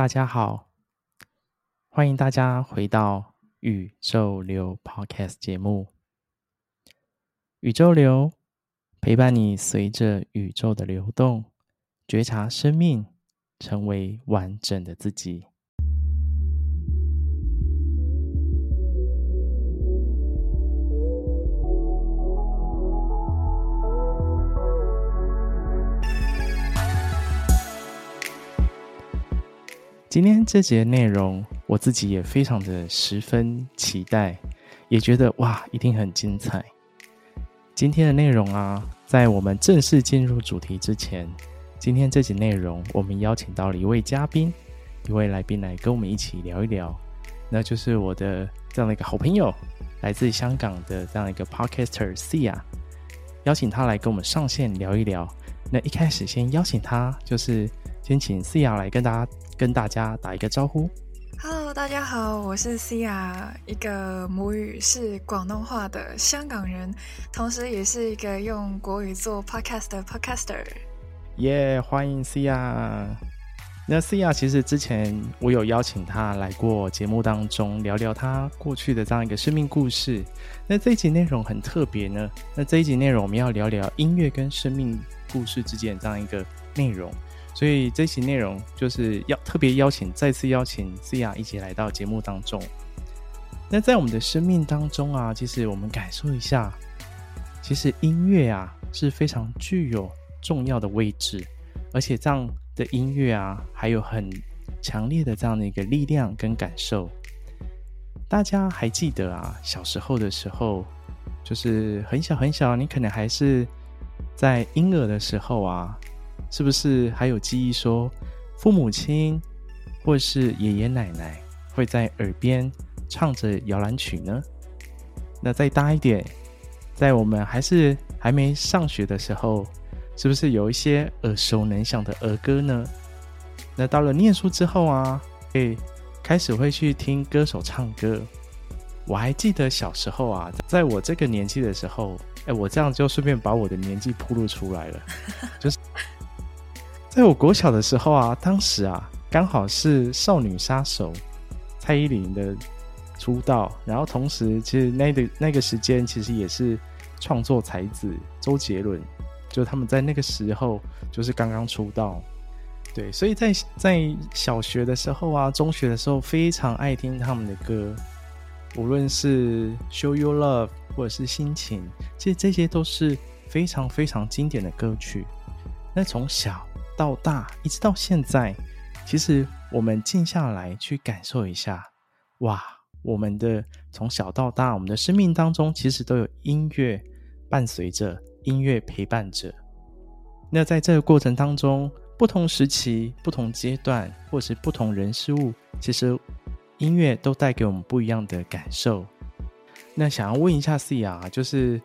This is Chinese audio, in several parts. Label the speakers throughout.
Speaker 1: 大家好，欢迎大家回到宇宙流 Podcast 节目。宇宙流陪伴你，随着宇宙的流动，觉察生命，成为完整的自己。今天这节内容，我自己也非常的十分期待，也觉得哇，一定很精彩。今天的内容啊，在我们正式进入主题之前，今天这集内容，我们邀请到了一位嘉宾，一位来宾来跟我们一起聊一聊，那就是我的这样的一个好朋友，来自香港的这样一个 Podcaster Sia，邀请他来跟我们上线聊一聊。那一开始先邀请他，就是先请 Sia 来跟大家。跟大家打一个招呼。
Speaker 2: Hello，大家好，我是 Sia，一个母语是广东话的香港人，同时也是一个用国语做 podcast 的 podcaster。
Speaker 1: 耶，yeah，欢迎 Sia。那 Sia 其实之前我有邀请他来过节目当中聊聊他过去的这样一个生命故事。那这一集内容很特别呢。那这一集内容我们要聊聊音乐跟生命故事之间的这样一个内容。所以这期内容就是要特别邀请，再次邀请 Sia 一起来到节目当中。那在我们的生命当中啊，其实我们感受一下，其实音乐啊是非常具有重要的位置，而且这样的音乐啊，还有很强烈的这样的一个力量跟感受。大家还记得啊，小时候的时候，就是很小很小，你可能还是在婴儿的时候啊。是不是还有记忆说，父母亲或是爷爷奶奶会在耳边唱着摇篮曲呢？那再大一点，在我们还是还没上学的时候，是不是有一些耳熟能详的儿歌呢？那到了念书之后啊，诶，开始会去听歌手唱歌。我还记得小时候啊，在我这个年纪的时候，诶，我这样就顺便把我的年纪铺露出来了，就是。在我国小的时候啊，当时啊，刚好是少女杀手蔡依林的出道，然后同时其实那个那个时间其实也是创作才子周杰伦，就他们在那个时候就是刚刚出道，对，所以在在小学的时候啊，中学的时候非常爱听他们的歌，无论是 Show Your Love 或者是心情，其实这些都是非常非常经典的歌曲。那从小。到大一直到现在，其实我们静下来去感受一下，哇，我们的从小到大，我们的生命当中其实都有音乐伴随着，音乐陪伴着。那在这个过程当中，不同时期、不同阶段，或是不同人事物，其实音乐都带给我们不一样的感受。那想要问一下 Sia，就是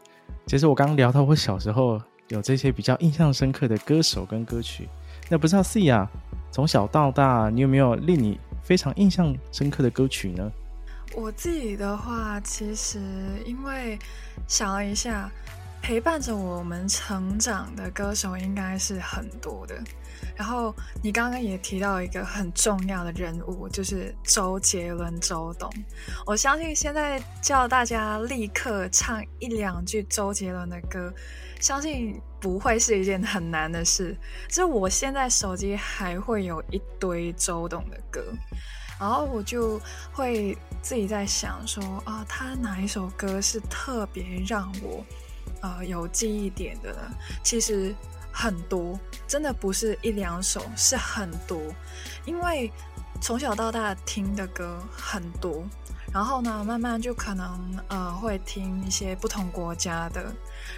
Speaker 1: 其实我刚刚聊到我小时候有这些比较印象深刻的歌手跟歌曲。那不知道 c 啊从小到大，你有没有令你非常印象深刻的歌曲呢？
Speaker 2: 我自己的话，其实因为想了一下，陪伴着我们成长的歌手应该是很多的。然后你刚刚也提到一个很重要的人物，就是周杰伦周董。我相信现在叫大家立刻唱一两句周杰伦的歌，相信不会是一件很难的事。就我现在手机还会有一堆周董的歌，然后我就会自己在想说啊，他哪一首歌是特别让我呃有记忆点的呢？其实。很多，真的不是一两首，是很多。因为从小到大听的歌很多，然后呢，慢慢就可能呃会听一些不同国家的。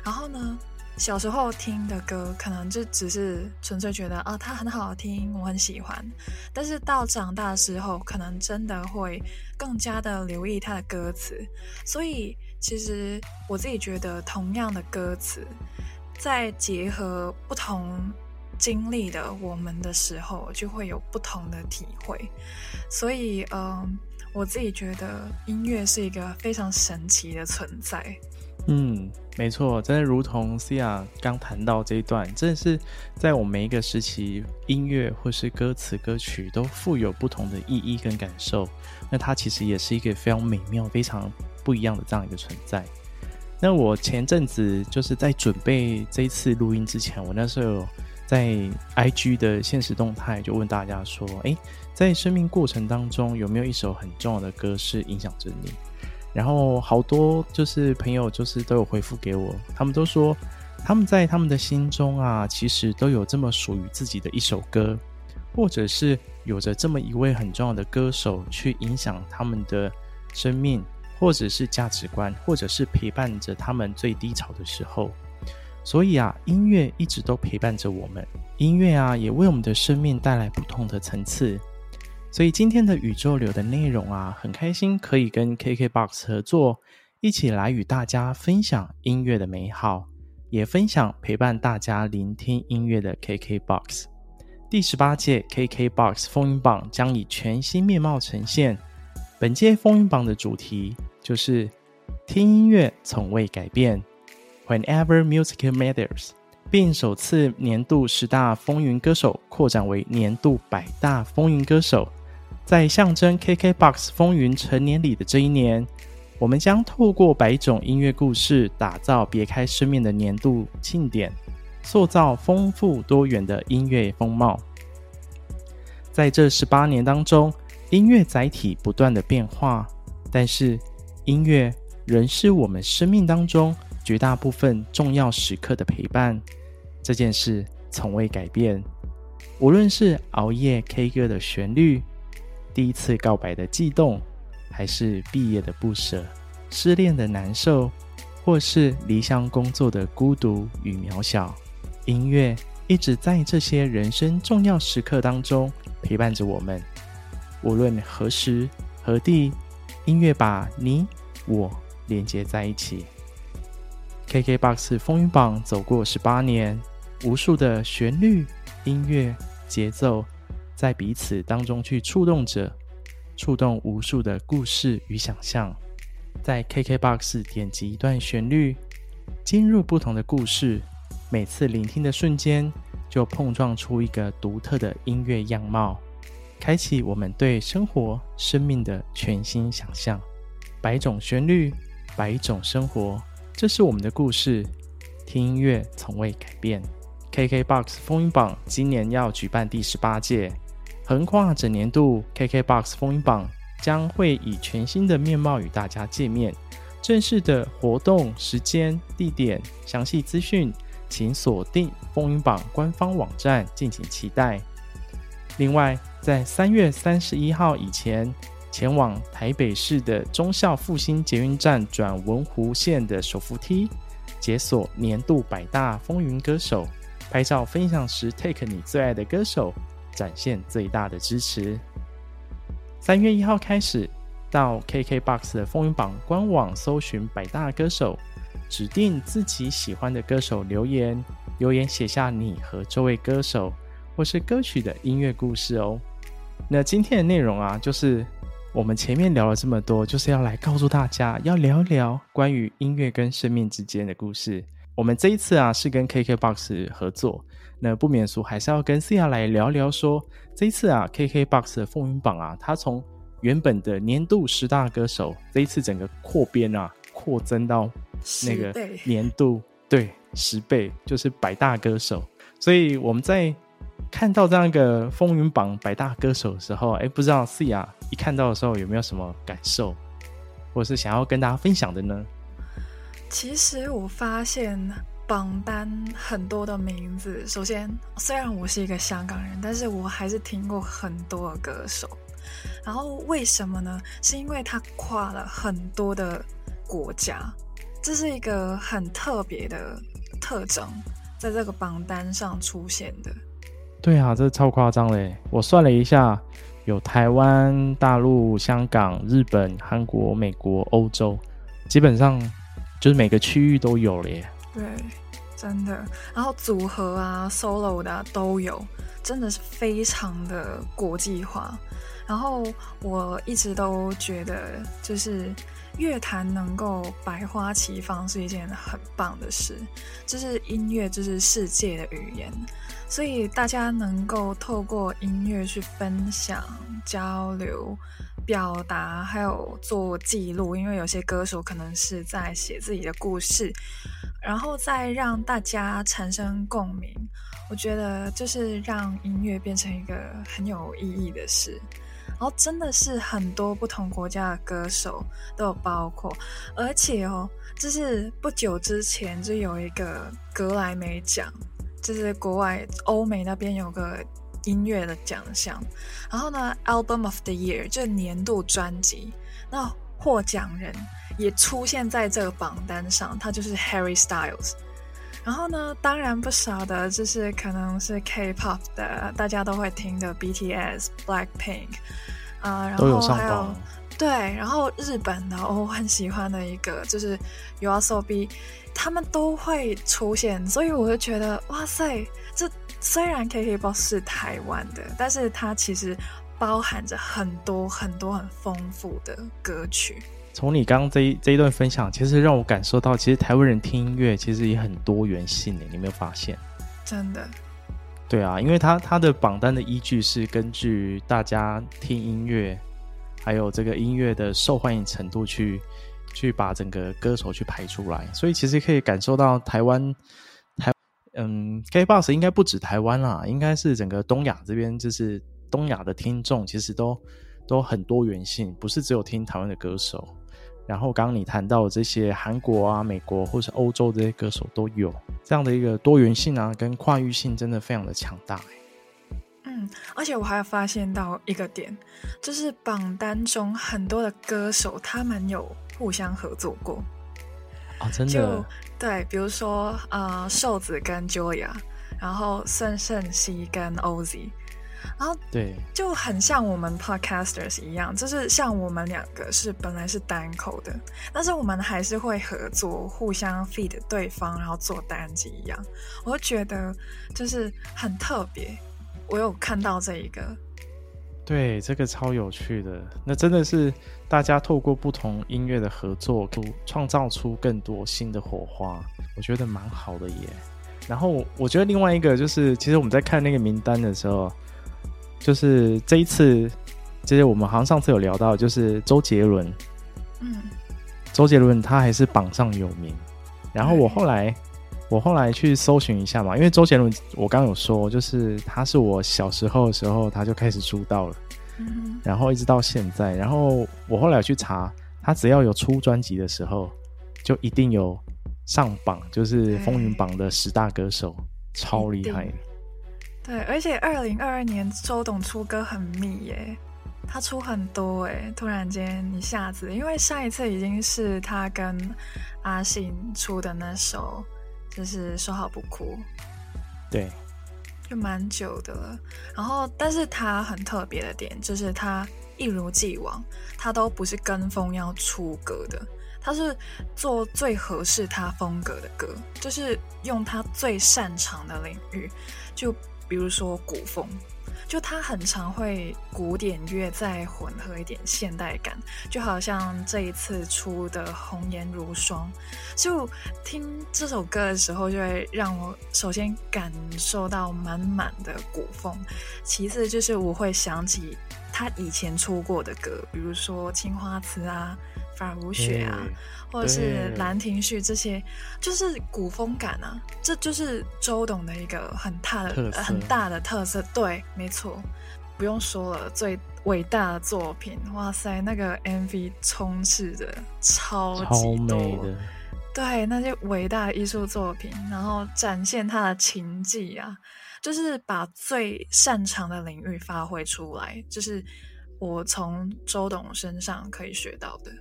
Speaker 2: 然后呢，小时候听的歌可能就只是纯粹觉得啊，它很好听，我很喜欢。但是到长大的时候，可能真的会更加的留意它的歌词。所以其实我自己觉得，同样的歌词。在结合不同经历的我们的时候，就会有不同的体会。所以，嗯、我自己觉得音乐是一个非常神奇的存在。
Speaker 1: 嗯，没错，真的如同 Sia 刚谈到这一段，真的是在我每一个时期，音乐或是歌词歌曲都富有不同的意义跟感受。那它其实也是一个非常美妙、非常不一样的这样一个存在。那我前阵子就是在准备这一次录音之前，我那时候在 IG 的现实动态就问大家说：“诶，在生命过程当中，有没有一首很重要的歌是影响着你？”然后好多就是朋友，就是都有回复给我，他们都说他们在他们的心中啊，其实都有这么属于自己的一首歌，或者是有着这么一位很重要的歌手去影响他们的生命，或者是价值观，或者是陪伴着他们最低潮的时候。所以啊，音乐一直都陪伴着我们，音乐啊，也为我们的生命带来不同的层次。所以今天的宇宙流的内容啊，很开心可以跟 KKBOX 合作，一起来与大家分享音乐的美好，也分享陪伴大家聆听音乐的 KKBOX。第十八届 KKBOX 风云榜将以全新面貌呈现。本届风云榜的主题就是听音乐从未改变，Whenever Music Matters，并首次年度十大风云歌手扩展为年度百大风云歌手。在象征 KKBOX 风云成年礼的这一年，我们将透过百种音乐故事，打造别开生面的年度庆典，塑造丰富多元的音乐风貌。在这十八年当中，音乐载体不断的变化，但是音乐仍是我们生命当中绝大部分重要时刻的陪伴。这件事从未改变，无论是熬夜 K 歌的旋律。第一次告白的悸动，还是毕业的不舍，失恋的难受，或是离乡工作的孤独与渺小，音乐一直在这些人生重要时刻当中陪伴着我们。无论何时何地，音乐把你我连接在一起。KKBOX 风云榜走过十八年，无数的旋律、音乐、节奏。在彼此当中去触动着，触动无数的故事与想象。在 KKBOX 点击一段旋律，进入不同的故事，每次聆听的瞬间，就碰撞出一个独特的音乐样貌，开启我们对生活、生命的全新想象。百种旋律，百种生活，这是我们的故事。听音乐从未改变。KKBOX 风云榜今年要举办第十八届。横跨整年度，KKBOX 风云榜将会以全新的面貌与大家见面。正式的活动时间、地点、详细资讯，请锁定风云榜官方网站，敬请期待。另外，在三月三十一号以前，前往台北市的忠孝复兴捷运站转文湖线的手扶梯，解锁年度百大风云歌手，拍照分享时 take 你最爱的歌手。展现最大的支持。三月一号开始，到 KKBOX 的风云榜官网搜寻百大歌手，指定自己喜欢的歌手留言，留言写下你和这位歌手或是歌曲的音乐故事哦。那今天的内容啊，就是我们前面聊了这么多，就是要来告诉大家，要聊一聊关于音乐跟生命之间的故事。我们这一次啊，是跟 KKBOX 合作。那不免俗，还是要跟 Cia 来聊聊说，这一次啊，KKBOX 的风云榜啊，它从原本的年度十大歌手，这一次整个扩编啊，扩增到那个年度对十倍，就是百大歌手。所以我们在看到这样一个风云榜百大歌手的时候，哎，不知道 Cia 一看到的时候有没有什么感受，或是想要跟大家分享的呢？
Speaker 2: 其实我发现。榜单很多的名字。首先，虽然我是一个香港人，但是我还是听过很多的歌手。然后为什么呢？是因为他跨了很多的国家，这是一个很特别的特征，在这个榜单上出现的。
Speaker 1: 对啊，这超夸张嘞！我算了一下，有台湾、大陆、香港、日本、韩国、美国、欧洲，基本上就是每个区域都有了耶。
Speaker 2: 对，真的。然后组合啊，solo 的、都有。真的是非常的国际化。然后我一直都觉得，就是乐坛能够百花齐放是一件很棒的事。就是音乐，就是世界的语言，所以大家能够透过音乐去分享、交流、表达，还有做记录。因为有些歌手可能是在写自己的故事，然后再让大家产生共鸣。我觉得就是让音乐变成一个很有意义的事。然后真的是很多不同国家的歌手都有包括，而且哦，就是不久之前就有一个格莱美奖，就是国外欧美那边有个音乐的奖项。然后呢，Album of the Year 就年度专辑，那获奖人也出现在这个榜单上，他就是 Harry Styles。然后呢，当然不少的就是可能是 K-pop 的，大家都会听的 BTS、Blackpink，啊、呃，然后还有对，然后日本的我很喜欢的一个就是 YOASOBI，他们都会出现，所以我就觉得哇塞，这虽然 KKBOX 是台湾的，但是它其实包含着很多很多很丰富的歌曲。
Speaker 1: 从你刚刚这一这一段分享，其实让我感受到，其实台湾人听音乐其实也很多元性的，你有没有发现？
Speaker 2: 真的。
Speaker 1: 对啊，因为他他的榜单的依据是根据大家听音乐，还有这个音乐的受欢迎程度去去把整个歌手去排出来，所以其实可以感受到台湾台嗯，KBox 应该不止台湾啦，应该是整个东亚这边，就是东亚的听众其实都都很多元性，不是只有听台湾的歌手。然后刚刚你谈到的这些韩国啊、美国或是欧洲这些歌手都有这样的一个多元性啊，跟跨域性真的非常的强大。
Speaker 2: 嗯，而且我还有发现到一个点，就是榜单中很多的歌手他们有互相合作过
Speaker 1: 啊、哦，真的。
Speaker 2: 就对，比如说呃，瘦子跟 Julia，然后孙盛熙跟 Ozzy。然后对，就很像我们 podcasters 一样，就是像我们两个是本来是单口的，但是我们还是会合作，互相 feed 对方，然后做单集一样。我就觉得就是很特别，我有看到这一个，
Speaker 1: 对，这个超有趣的。那真的是大家透过不同音乐的合作，创造出更多新的火花，我觉得蛮好的耶。然后我觉得另外一个就是，其实我们在看那个名单的时候。就是这一次，就是我们好像上次有聊到，就是周杰伦，嗯，周杰伦他还是榜上有名。然后我后来，我后来去搜寻一下嘛，因为周杰伦我刚刚有说，就是他是我小时候的时候他就开始出道了，嗯，然后一直到现在。然后我后来去查，他只要有出专辑的时候，就一定有上榜，就是风云榜的十大歌手，超厉害。
Speaker 2: 对，而且二零二二年周董出歌很密耶，他出很多哎，突然间一下子，因为上一次已经是他跟阿信出的那首，就是说好不哭，
Speaker 1: 对，
Speaker 2: 就蛮久的了。然后，但是他很特别的点就是他一如既往，他都不是跟风要出歌的，他是做最合适他风格的歌，就是用他最擅长的领域就。比如说古风，就他很常会古典乐再混合一点现代感，就好像这一次出的《红颜如霜》，就听这首歌的时候，就会让我首先感受到满满的古风，其次就是我会想起他以前出过的歌，比如说《青花瓷》啊。法如雪啊，或者是兰亭序，这些就是古风感啊，这就是周董的一个很大的、很大的特色。对，没错，不用说了，最伟大的作品，哇塞，那个 MV 充斥着超级多，超，对，那些伟大的艺术作品，然后展现他的情技啊，就是把最擅长的领域发挥出来，就是我从周董身上可以学到的。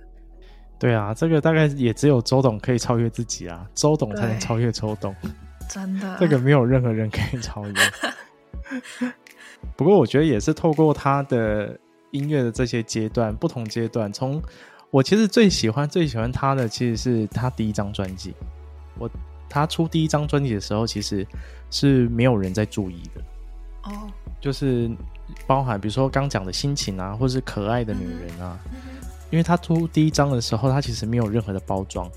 Speaker 1: 对啊，这个大概也只有周董可以超越自己啊，周董才能超越周董，
Speaker 2: 真的，
Speaker 1: 这个没有任何人可以超越。不过我觉得也是透过他的音乐的这些阶段，不同阶段，从我其实最喜欢最喜欢他的，其实是他第一张专辑。我他出第一张专辑的时候，其实是没有人在注意的，
Speaker 2: 哦，
Speaker 1: 就是包含比如说刚讲的心情啊，或是可爱的女人啊，嗯嗯、因为他出第一张的时候，他其实没有任何的包装。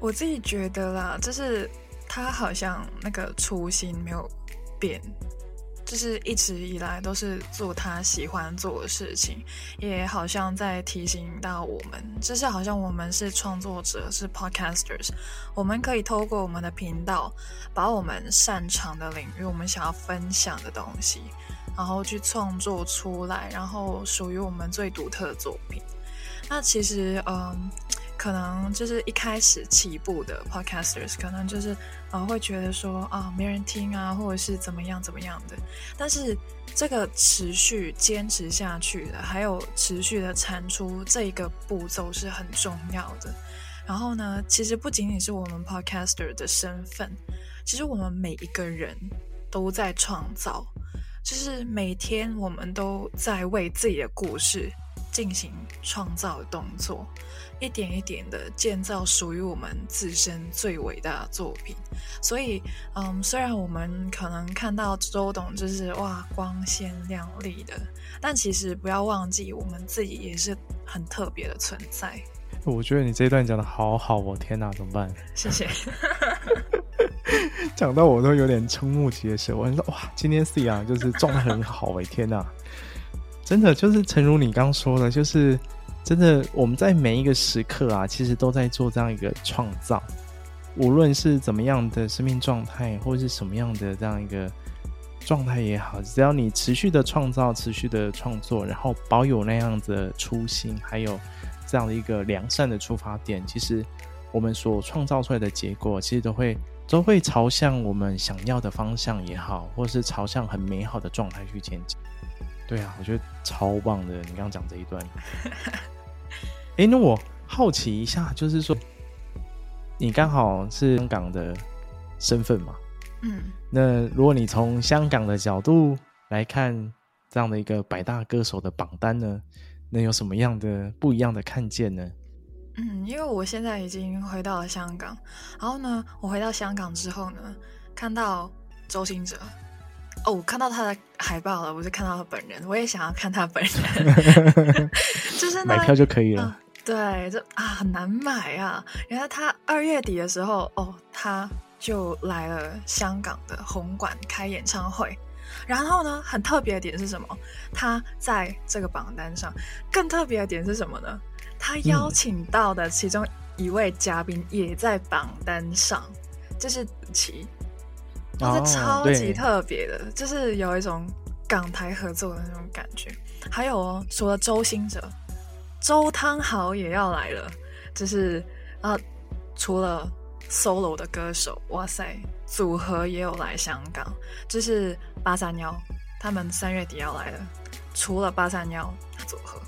Speaker 2: 我自己觉得啦，就是他好像那个初心没有变。就是一直以来都是做他喜欢做的事情，也好像在提醒到我们，就是好像我们是创作者，是 podcasters，我们可以透过我们的频道，把我们擅长的领域，我们想要分享的东西，然后去创作出来，然后属于我们最独特的作品。那其实，嗯。可能就是一开始起步的 podcasters，可能就是呃会觉得说啊没人听啊，或者是怎么样怎么样的。但是这个持续坚持下去的，还有持续的产出这一个步骤是很重要的。然后呢，其实不仅仅是我们 podcaster 的身份，其实我们每一个人都在创造，就是每天我们都在为自己的故事进行创造的动作。一点一点的建造属于我们自身最伟大的作品，所以，嗯，虽然我们可能看到周董就是哇光鲜亮丽的，但其实不要忘记我们自己也是很特别的存在。
Speaker 1: 我觉得你这一段讲的好好哦，天哪，怎么办？
Speaker 2: 谢谢。
Speaker 1: 讲到我都有点瞠目结舌，我说哇，今天 C 啊，就是状态很好哎，天哪，真的就是诚如你刚说的，就是。真的，我们在每一个时刻啊，其实都在做这样一个创造。无论是怎么样的生命状态，或者是什么样的这样一个状态也好，只要你持续的创造、持续的创作，然后保有那样的初心，还有这样的一个良善的出发点，其实我们所创造出来的结果，其实都会都会朝向我们想要的方向也好，或者是朝向很美好的状态去前进。对啊，我觉得超棒的，你刚刚讲这一段。哎，那我好奇一下，就是说，你刚好是香港的身份嘛？
Speaker 2: 嗯，
Speaker 1: 那如果你从香港的角度来看这样的一个百大歌手的榜单呢，能有什么样的不一样的看见呢？
Speaker 2: 嗯，因为我现在已经回到了香港，然后呢，我回到香港之后呢，看到周兴哲，哦，我看到他的海报了，我就看到他本人，我也想要看他本人，就是
Speaker 1: 买票就可以了。
Speaker 2: 嗯对，这啊很难买啊！原来他二月底的时候，哦，他就来了香港的红馆开演唱会。然后呢，很特别的点是什么？他在这个榜单上，更特别的点是什么呢？他邀请到的其中一位嘉宾也在榜单上，这、就是其，哦，是超级特别的，就是有一种港台合作的那种感觉。还有哦，除了周星哲。周汤豪也要来了，就是啊，除了 solo 的歌手，哇塞，组合也有来香港，就是八三夭，他们三月底要来了。除了八三夭组合，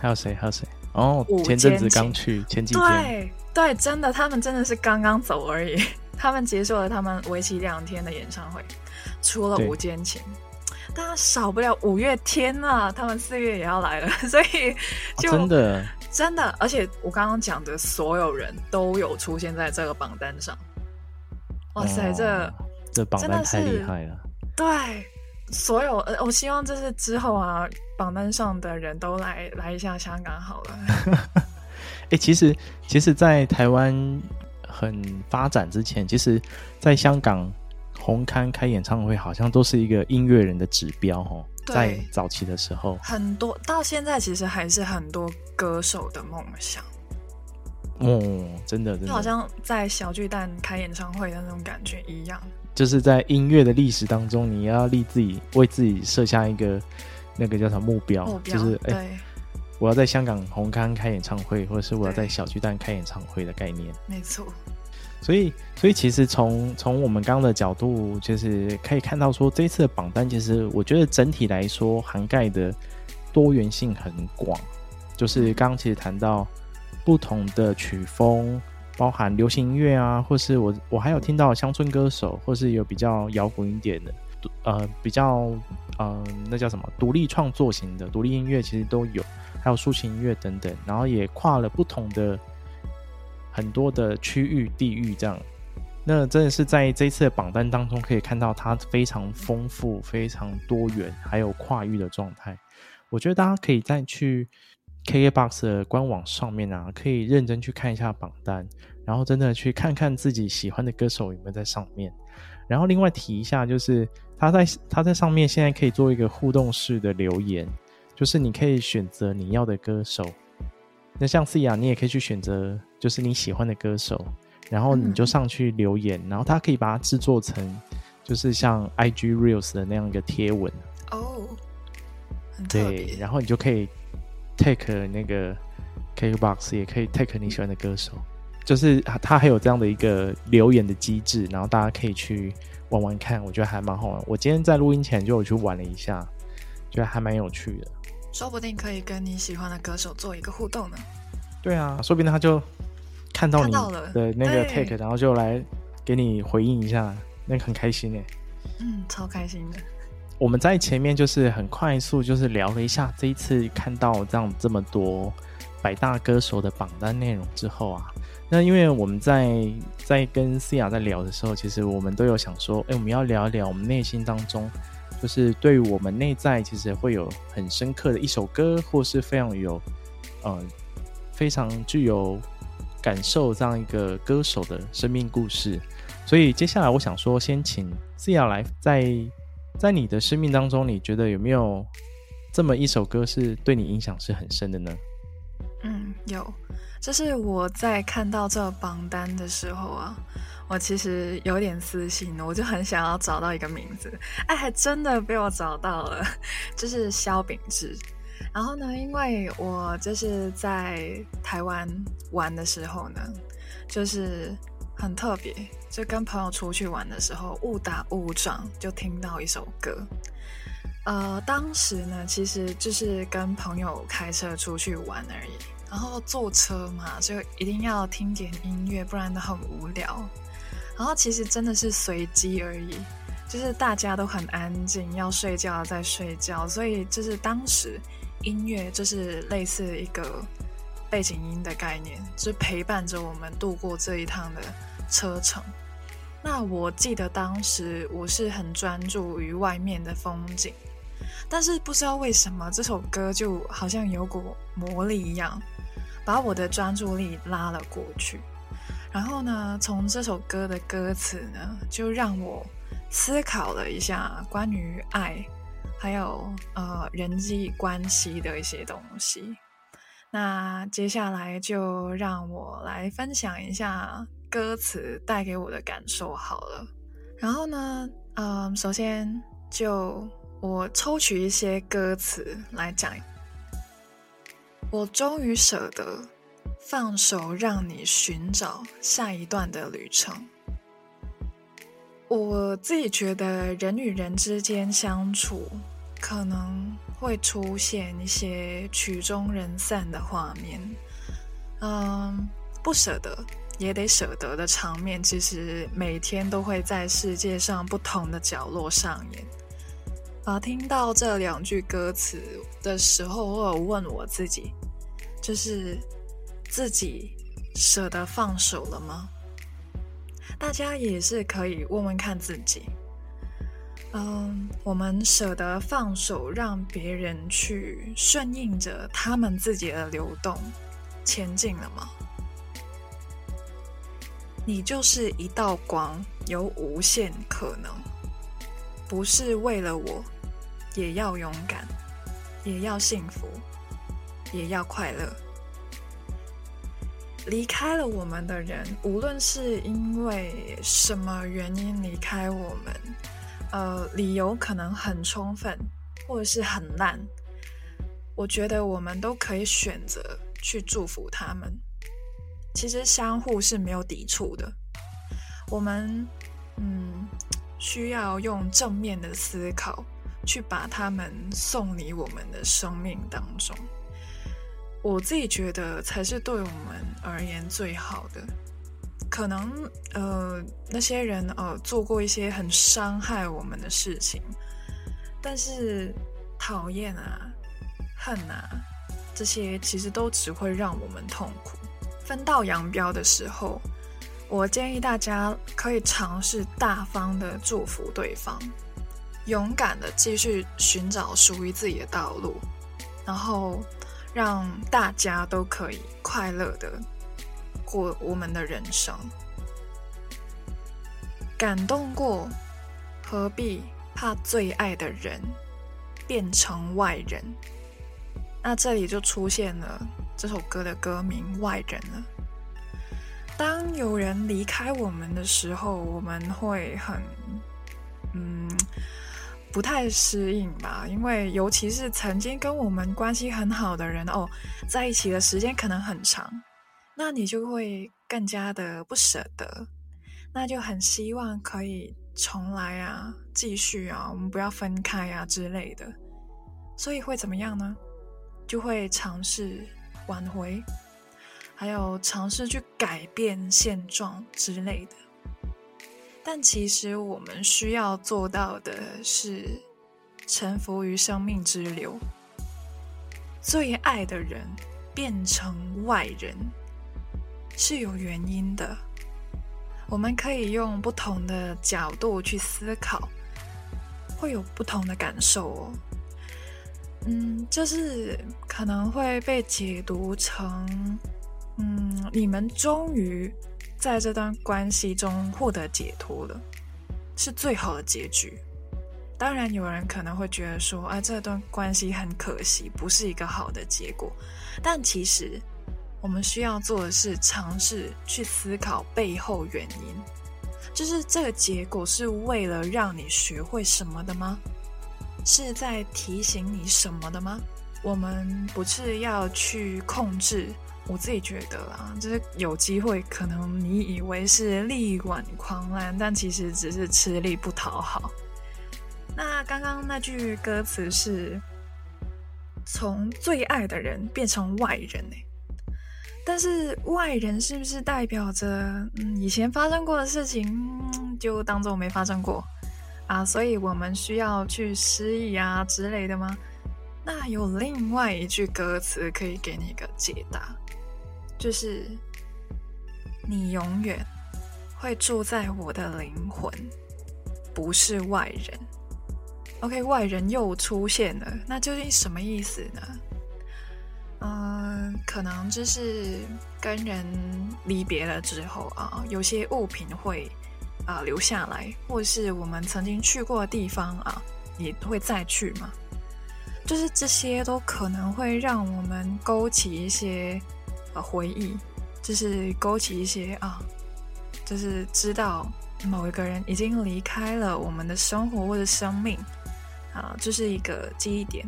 Speaker 1: 还有谁？还有谁？哦，前阵子刚去，前几天。
Speaker 2: 对对，真的，他们真的是刚刚走而已。他们结束了他们为期两天的演唱会，除了五坚情。当然少不了五月天啊，他们四月也要来了，所以就、
Speaker 1: 啊、真的
Speaker 2: 真的，而且我刚刚讲的所有人都有出现在这个榜单上。哇塞，哦、这
Speaker 1: 这榜单太厉害了！
Speaker 2: 对，所有呃，我希望这是之后啊，榜单上的人都来来一下香港好了。
Speaker 1: 哎、欸，其实其实，在台湾很发展之前，其实在香港。红磡开演唱会好像都是一个音乐人的指标哦，在早期的时候，
Speaker 2: 很多到现在其实还是很多歌手的梦想。
Speaker 1: 哦，真的，真的，
Speaker 2: 就好像在小巨蛋开演唱会的那种感觉一样。
Speaker 1: 就是在音乐的历史当中，你要立自己为自己设下一个那个叫什么目标？
Speaker 2: 目标
Speaker 1: 就是哎、
Speaker 2: 欸，
Speaker 1: 我要在香港红磡开演唱会，或者是我要在小巨蛋开演唱会的概念。
Speaker 2: 没错。
Speaker 1: 所以，所以其实从从我们刚刚的角度，就是可以看到说，这一次的榜单，其实我觉得整体来说涵盖的多元性很广。就是刚刚其实谈到不同的曲风，包含流行音乐啊，或是我我还有听到乡村歌手，或是有比较摇滚一点的，呃，比较呃，那叫什么独立创作型的独立音乐，其实都有，还有抒情音乐等等，然后也跨了不同的。很多的区域、地域这样，那真的是在这一次的榜单当中可以看到它非常丰富、非常多元，还有跨域的状态。我觉得大家可以再去 KKBOX 的官网上面啊，可以认真去看一下榜单，然后真的去看看自己喜欢的歌手有没有在上面。然后另外提一下，就是他在他在上面现在可以做一个互动式的留言，就是你可以选择你要的歌手。那像 Sia，你也可以去选择就是你喜欢的歌手，然后你就上去留言，嗯、然后他可以把它制作成就是像 IG Reels 的那样一个贴文
Speaker 2: 哦，
Speaker 1: 对，然后你就可以 take 那个 KKBOX，也可以 take 你喜欢的歌手。就是它还有这样的一个留言的机制，然后大家可以去玩玩看，我觉得还蛮好玩。我今天在录音前就有去玩了一下，觉得还蛮有趣的。
Speaker 2: 说不定可以跟你喜欢的歌手做一个互动呢。
Speaker 1: 对啊，说不定他就看到你的那个 take，然后就来给你回应一下，那个很开心哎。
Speaker 2: 嗯，超开心的。
Speaker 1: 我们在前面就是很快速就是聊了一下这一次看到这样这么多百大歌手的榜单内容之后啊。那因为我们在在跟 Sia 在聊的时候，其实我们都有想说，哎，我们要聊一聊我们内心当中，就是对于我们内在其实会有很深刻的一首歌，或是非常有，呃，非常具有感受这样一个歌手的生命故事。所以接下来我想说，先请 Sia 来在在你的生命当中，你觉得有没有这么一首歌是对你影响是很深的呢？
Speaker 2: 嗯，有。就是我在看到这榜单的时候啊，我其实有点私心，我就很想要找到一个名字，哎，还真的被我找到了，就是萧秉治。然后呢，因为我就是在台湾玩的时候呢，就是很特别，就跟朋友出去玩的时候，误打误撞就听到一首歌。呃，当时呢，其实就是跟朋友开车出去玩而已。然后坐车嘛，就一定要听点音乐，不然都很无聊。然后其实真的是随机而已，就是大家都很安静，要睡觉在睡觉，所以就是当时音乐就是类似一个背景音的概念，就陪伴着我们度过这一趟的车程。那我记得当时我是很专注于外面的风景，但是不知道为什么这首歌就好像有股魔力一样。把我的专注力拉了过去，然后呢，从这首歌的歌词呢，就让我思考了一下关于爱，还有呃人际关系的一些东西。那接下来就让我来分享一下歌词带给我的感受好了。然后呢，嗯、首先就我抽取一些歌词来讲。我终于舍得放手，让你寻找下一段的旅程。我自己觉得，人与人之间相处，可能会出现一些曲终人散的画面。嗯，不舍得也得舍得的场面，其实每天都会在世界上不同的角落上演。啊，听到这两句歌词的时候，我有问我自己。就是自己舍得放手了吗？大家也是可以问问看自己。嗯，我们舍得放手，让别人去顺应着他们自己的流动前进了吗？你就是一道光，有无限可能。不是为了我，也要勇敢，也要幸福。也要快乐。离开了我们的人，无论是因为什么原因离开我们，呃，理由可能很充分，或者是很烂。我觉得我们都可以选择去祝福他们。其实相互是没有抵触的。我们，嗯，需要用正面的思考去把他们送离我们的生命当中。我自己觉得才是对我们而言最好的。可能呃那些人呃做过一些很伤害我们的事情，但是讨厌啊、恨啊这些其实都只会让我们痛苦。分道扬镳的时候，我建议大家可以尝试大方的祝福对方，勇敢的继续寻找属于自己的道路，然后让大家都可以快乐的过我们的人生。感动过，何必怕最爱的人变成外人？那这里就出现了这首歌的歌名《外人》了。当有人离开我们的时候，我们会很，嗯，不太适应吧？因为尤其是曾经跟我们关系很好的人哦，在一起的时间可能很长，那你就会更加的不舍得，那就很希望可以重来啊，继续啊，我们不要分开啊之类的。所以会怎么样呢？就会尝试挽回。还有尝试去改变现状之类的，但其实我们需要做到的是臣服于生命之流。最爱的人变成外人是有原因的，我们可以用不同的角度去思考，会有不同的感受哦。嗯，就是可能会被解读成。嗯，你们终于在这段关系中获得解脱了，是最好的结局。当然，有人可能会觉得说，啊，这段关系很可惜，不是一个好的结果。但其实，我们需要做的是尝试去思考背后原因，就是这个结果是为了让你学会什么的吗？是在提醒你什么的吗？我们不是要去控制。我自己觉得啦，就是有机会，可能你以为是力挽狂澜，但其实只是吃力不讨好。那刚刚那句歌词是从最爱的人变成外人呢？但是外人是不是代表着嗯以前发生过的事情就当做没发生过啊？所以我们需要去失忆啊之类的吗？那有另外一句歌词可以给你一个解答。就是你永远会住在我的灵魂，不是外人。OK，外人又出现了，那究竟什么意思呢？嗯、可能就是跟人离别了之后啊，有些物品会啊留下来，或是我们曾经去过的地方啊，也会再去嘛。就是这些都可能会让我们勾起一些。回忆，就是勾起一些啊，就是知道某一个人已经离开了我们的生活或者生命啊，这、就是一个记忆点。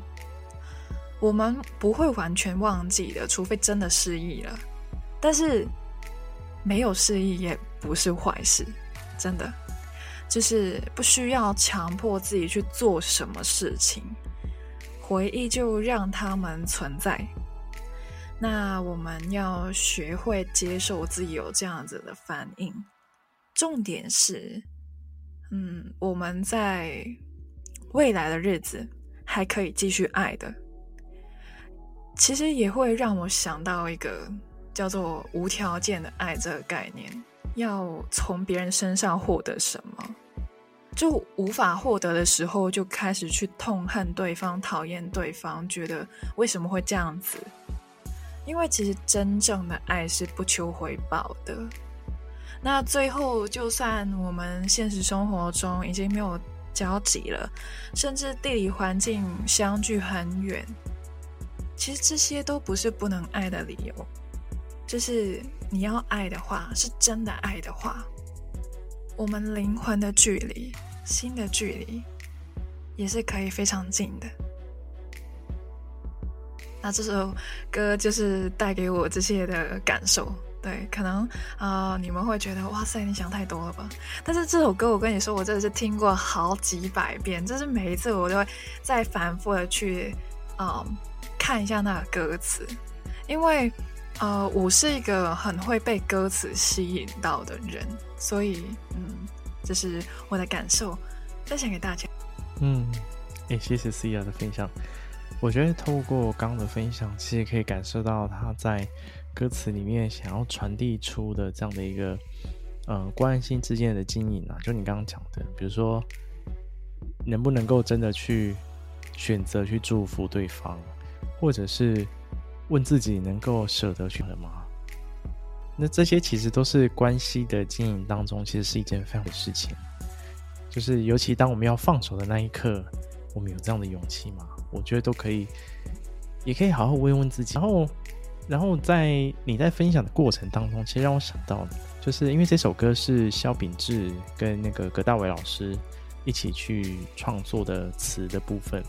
Speaker 2: 我们不会完全忘记的，除非真的失忆了。但是没有失忆也不是坏事，真的，就是不需要强迫自己去做什么事情，回忆就让他们存在。那我们要学会接受自己有这样子的反应。重点是，嗯，我们在未来的日子还可以继续爱的。其实也会让我想到一个叫做无条件的爱这个概念。要从别人身上获得什么，就无法获得的时候，就开始去痛恨对方、讨厌对方，觉得为什么会这样子？因为其实真正的爱是不求回报的。那最后，就算我们现实生活中已经没有交集了，甚至地理环境相距很远，其实这些都不是不能爱的理由。就是你要爱的话，是真的爱的话，我们灵魂的距离、心的距离，也是可以非常近的。那这首歌就是带给我这些的感受，对，可能啊、你们会觉得哇塞，你想太多了吧？但是这首歌，我跟你说，我真的是听过好几百遍，就是每一次我都会再反复的去啊、看一下那个歌词，因为呃，我是一个很会被歌词吸引到的人，所以嗯，这、是我的感受，分享给大家。
Speaker 1: 嗯，哎，谢谢 Cia 的分享。我觉得透过刚刚的分享，其实可以感受到他在歌词里面想要传递出的这样的一个呃关系之间的经营啊，就你刚刚讲的，比如说能不能够真的去选择去祝福对方，或者是问自己能够舍得去了吗？那这些其实都是关系的经营当中，其实是一件非常的事情。就是尤其当我们要放手的那一刻，我们有这样的勇气吗？我觉得都可以，也可以好好问问自己。然后，然后在你在分享的过程当中，其实让我想到，就是因为这首歌是萧秉治跟那个葛大为老师一起去创作的词的部分。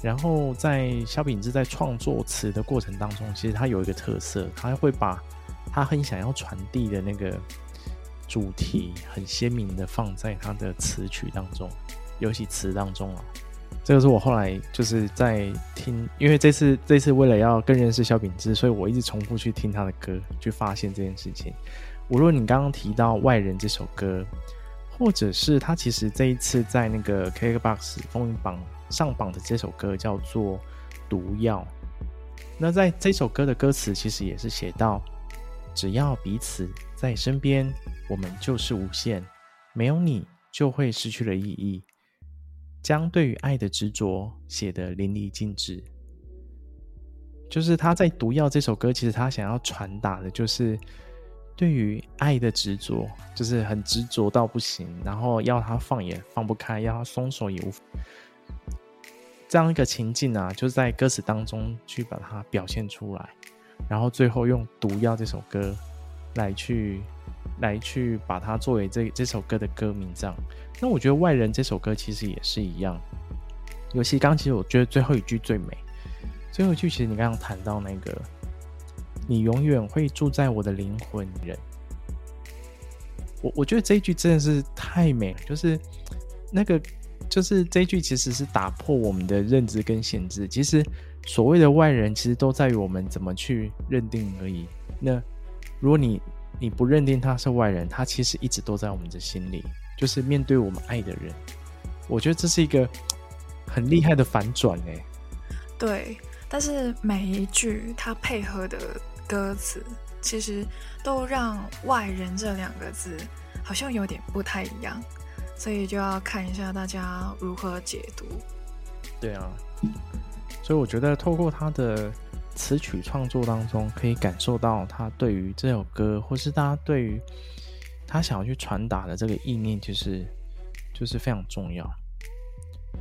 Speaker 1: 然后在萧秉治在创作词的过程当中，其实他有一个特色，他会把他很想要传递的那个。主题很鲜明的放在他的词曲当中，尤其词当中啊，这个是我后来就是在听，因为这次这次为了要更认识萧秉治，所以我一直重复去听他的歌，去发现这件事情。无论你刚刚提到《外人》这首歌，或者是他其实这一次在那个 KKBOX 风云榜上榜的这首歌叫做《毒药》，那在这首歌的歌词其实也是写到，只要彼此在身边。我们就是无限，没有你就会失去了意义。将对于爱的执着写得淋漓尽致，就是他在《毒药》这首歌，其实他想要传达的就是对于爱的执着，就是很执着到不行，然后要他放也放不开，要他松手也无法。这样一个情境啊，就是在歌词当中去把它表现出来，然后最后用《毒药》这首歌来去。来去把它作为这这首歌的歌名，这样。那我觉得《外人》这首歌其实也是一样。尤其刚其实我觉得最后一句最美。最后一句其实你刚刚谈到那个，你永远会住在我的灵魂人。我我觉得这一句真的是太美了，就是那个就是这一句其实是打破我们的认知跟限制。其实所谓的外人，其实都在于我们怎么去认定而已。那如果你你不认定他是外人，他其实一直都在我们的心里，就是面对我们爱的人。我觉得这是一个很厉害的反转哎。
Speaker 2: 对，但是每一句他配合的歌词，其实都让“外人”这两个字好像有点不太一样，所以就要看一下大家如何解读。
Speaker 1: 对啊，所以我觉得透过他的。词曲创作当中，可以感受到他对于这首歌，或是他对于他想要去传达的这个意念，就是就是非常重要。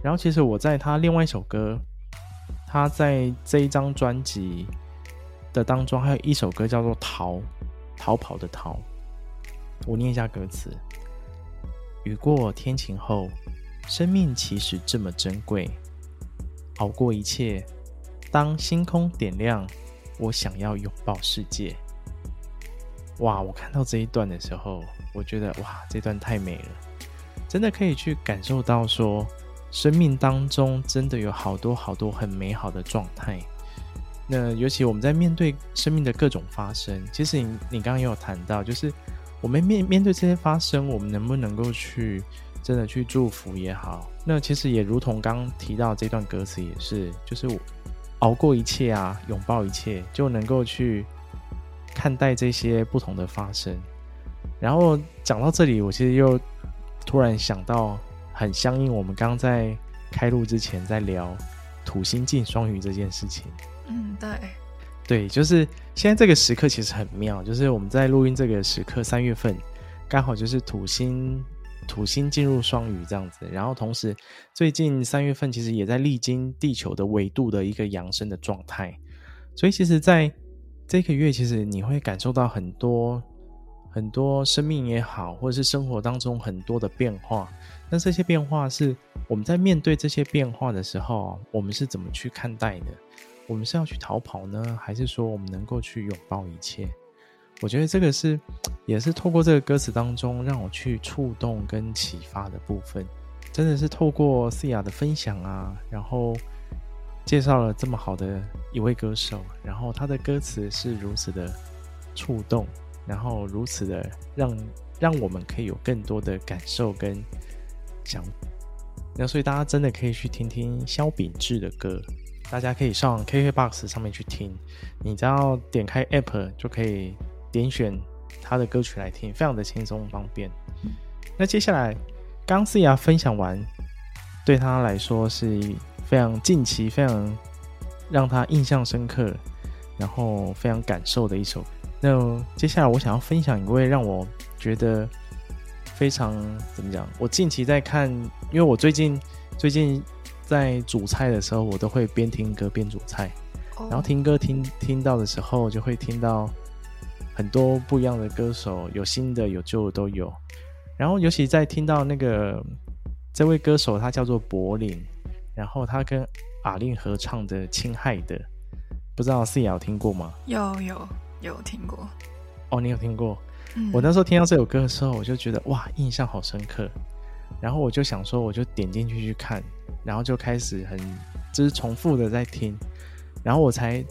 Speaker 1: 然后，其实我在他另外一首歌，他在这一张专辑的当中，还有一首歌叫做《逃》，逃跑的逃。我念一下歌词：雨过天晴后，生命其实这么珍贵，熬过一切。当星空点亮，我想要拥抱世界。哇！我看到这一段的时候，我觉得哇，这段太美了，真的可以去感受到说，生命当中真的有好多好多很美好的状态。那尤其我们在面对生命的各种发生，其实你你刚刚也有谈到，就是我们面面对这些发生，我们能不能够去真的去祝福也好？那其实也如同刚刚提到这段歌词，也是就是我。熬过一切啊，拥抱一切，就能够去看待这些不同的发生。然后讲到这里，我其实又突然想到，很相应我们刚刚在开录之前在聊土星进双鱼这件事情。
Speaker 2: 嗯，对，
Speaker 1: 对，就是现在这个时刻其实很妙，就是我们在录音这个时刻，三月份刚好就是土星。土星进入双鱼这样子，然后同时最近三月份其实也在历经地球的纬度的一个扬升的状态，所以其实在这个月，其实你会感受到很多很多生命也好，或者是生活当中很多的变化。那这些变化是我们在面对这些变化的时候，我们是怎么去看待的？我们是要去逃跑呢，还是说我们能够去拥抱一切？我觉得这个是，也是透过这个歌词当中让我去触动跟启发的部分，真的是透过思雅的分享啊，然后介绍了这么好的一位歌手，然后他的歌词是如此的触动，然后如此的让让我们可以有更多的感受跟想，那所以大家真的可以去听听萧秉治的歌，大家可以上 KKBOX 上面去听，你只要点开 App 就可以。点选他的歌曲来听，非常的轻松方便。那接下来，刚思雅分享完，对他来说是非常近期、非常让他印象深刻，然后非常感受的一首。那接下来我想要分享一位让我觉得非常怎么讲？我近期在看，因为我最近最近在煮菜的时候，我都会边听歌边煮菜，然后听歌听听到的时候，就会听到很多不一样的歌手，有新的有旧的都有。然后，尤其在听到那个这位歌手，他叫做柏林，然后他跟阿令合唱的《侵害的》，不知道 C 雅有听过吗？
Speaker 2: 有有有听过。
Speaker 1: 哦，你有听
Speaker 2: 过？
Speaker 1: 我那时候听到这首歌的时候，我就觉得哇，印象好深刻。然后我就想说，我就点进去去看，然后就开始很就是重复的在听，然后我才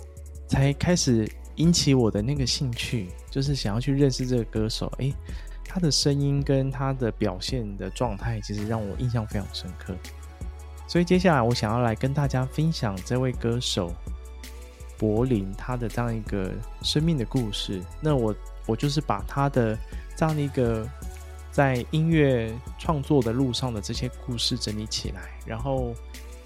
Speaker 1: 才开始引起我的那个兴趣，就是想要去认识这个歌手。诶。他的声音跟他的表现的状态，其实让我印象非常深刻。所以接下来我想要来跟大家分享这位歌手柏林他的这样一个生命的故事。那我我就是把他的这样的一个在音乐创作的路上的这些故事整理起来，然后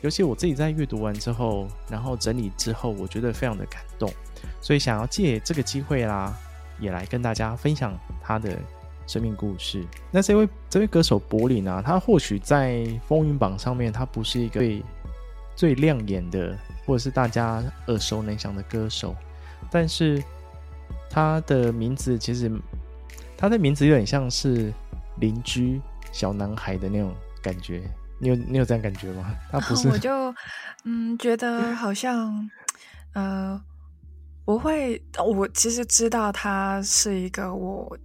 Speaker 1: 尤其我自己在阅读完之后，然后整理之后，我觉得非常的感动。所以想要借这个机会啦，也来跟大家分享他的。生命故事。那这位这位歌手柏林啊，他或许在风云榜上面，他不是一个最最亮眼的，或者是大家耳熟能详的歌手，但是他的名字其实他的名字有点像是邻居小男孩的那种感觉。你有你有这样感觉吗？他不是，
Speaker 2: 我就嗯觉得好像呃不会，我其实知道他是一个我。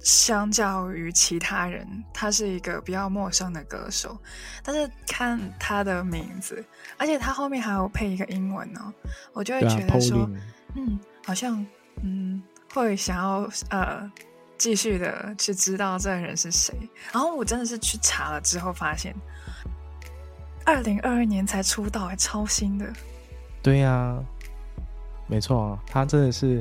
Speaker 2: 相较于其他人，他是一个比较陌生的歌手。但是看他的名字，而且他后面还有配一个英文哦，我就会觉得说，啊、嗯，好像嗯会想要呃继续的去知道这个人是谁。然后我真的是去查了之后，发现二零二二年才出道，还超新的。
Speaker 1: 对呀、啊，没错啊，他真的是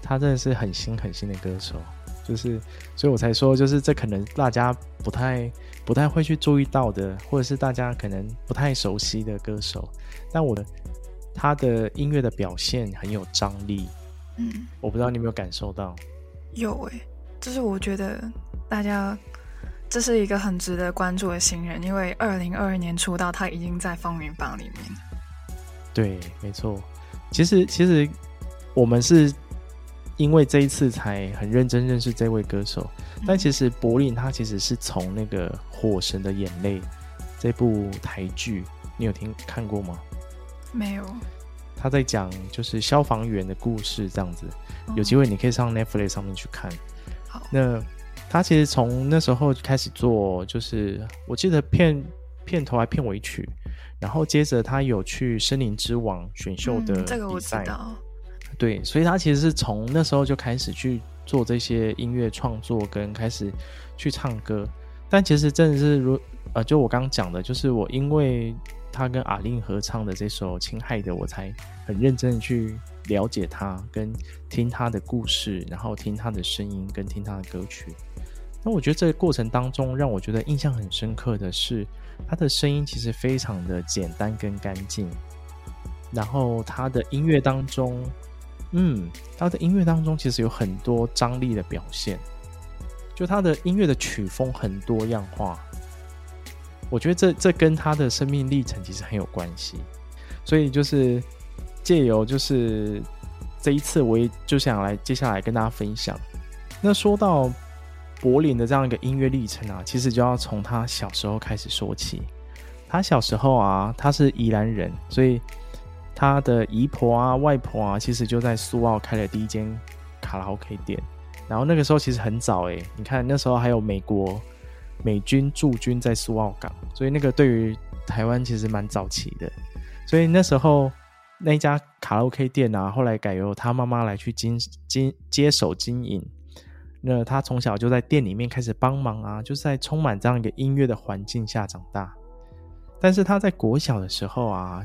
Speaker 1: 他真的是很新很新的歌手。就是，所以我才说，就是这可能大家不太、不太会去注意到的，或者是大家可能不太熟悉的歌手。但我的他的音乐的表现很有张力，
Speaker 2: 嗯，
Speaker 1: 我不知道你有没有感受到？
Speaker 2: 有诶、欸，就是我觉得大家这是一个很值得关注的新人，因为二零二二年出道，他已经在风云榜里面。
Speaker 1: 对，没错。其实，其实我们是。因为这一次才很认真认识这位歌手，但其实柏林他其实是从那个《火神的眼泪》这部台剧，你有听看过吗？
Speaker 2: 没有。
Speaker 1: 他在讲就是消防员的故事，这样子，有机会你可以上 Netflix 上面去看。
Speaker 2: 好。
Speaker 1: 那他其实从那时候开始做，就是我记得片片头还片尾曲，然后接着他有去《森林之王》选秀的比赛。
Speaker 2: 嗯，这个我知道。
Speaker 1: 对，所以他其实是从那时候就开始去做这些音乐创作，跟开始去唱歌。但其实真的是如呃，就我刚刚讲的，就是我因为他跟阿令合唱的这首《亲爱的》，我才很认真的去了解他，跟听他的故事，然后听他的声音，跟听他的歌曲。那我觉得这个过程当中，让我觉得印象很深刻的是，他的声音其实非常的简单跟干净，然后他的音乐当中。嗯，他的音乐当中其实有很多张力的表现，就他的音乐的曲风很多样化，我觉得这这跟他的生命历程其实很有关系，所以就是借由就是这一次，我也就想来接下来跟大家分享。那说到柏林的这样一个音乐历程啊，其实就要从他小时候开始说起。他小时候啊，他是宜兰人，所以。他的姨婆啊、外婆啊，其实就在苏澳开了第一间卡拉 OK 店。然后那个时候其实很早诶，你看那时候还有美国美军驻军在苏澳港，所以那个对于台湾其实蛮早期的。所以那时候那家卡拉 OK 店啊，后来改由他妈妈来去经经接手经营。那他从小就在店里面开始帮忙啊，就是在充满这样一个音乐的环境下长大。但是他在国小的时候啊。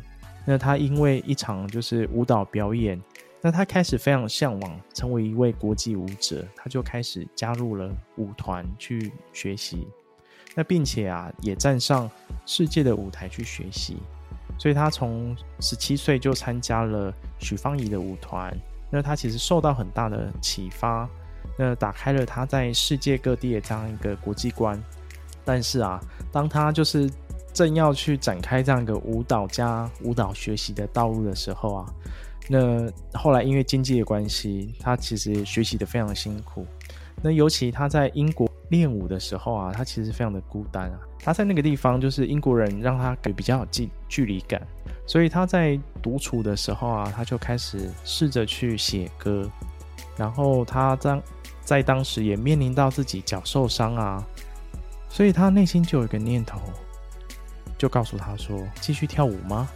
Speaker 1: 那他因为一场就是舞蹈表演，那他开始非常向往成为一位国际舞者，他就开始加入了舞团去学习。那并且啊，也站上世界的舞台去学习。所以他从十七岁就参加了许芳宜的舞团。那他其实受到很大的启发，那打开了他在世界各地的这样一个国际观。但是啊，当他就是正要去展开这样一个舞蹈加舞蹈学习的道路的时候啊。那后来因为经济的关系，他其实学习得非常辛苦。那尤其他在英国练舞的时候啊，他其实非常的孤单啊。他在那个地方，就是英国人让他给比较有距距离感，所以他在独处的时候啊，他就开始试着去写歌。然后他当在当时也面临到自己脚受伤啊，所以他内心就有一个念头，就告诉他说：继续跳舞吗？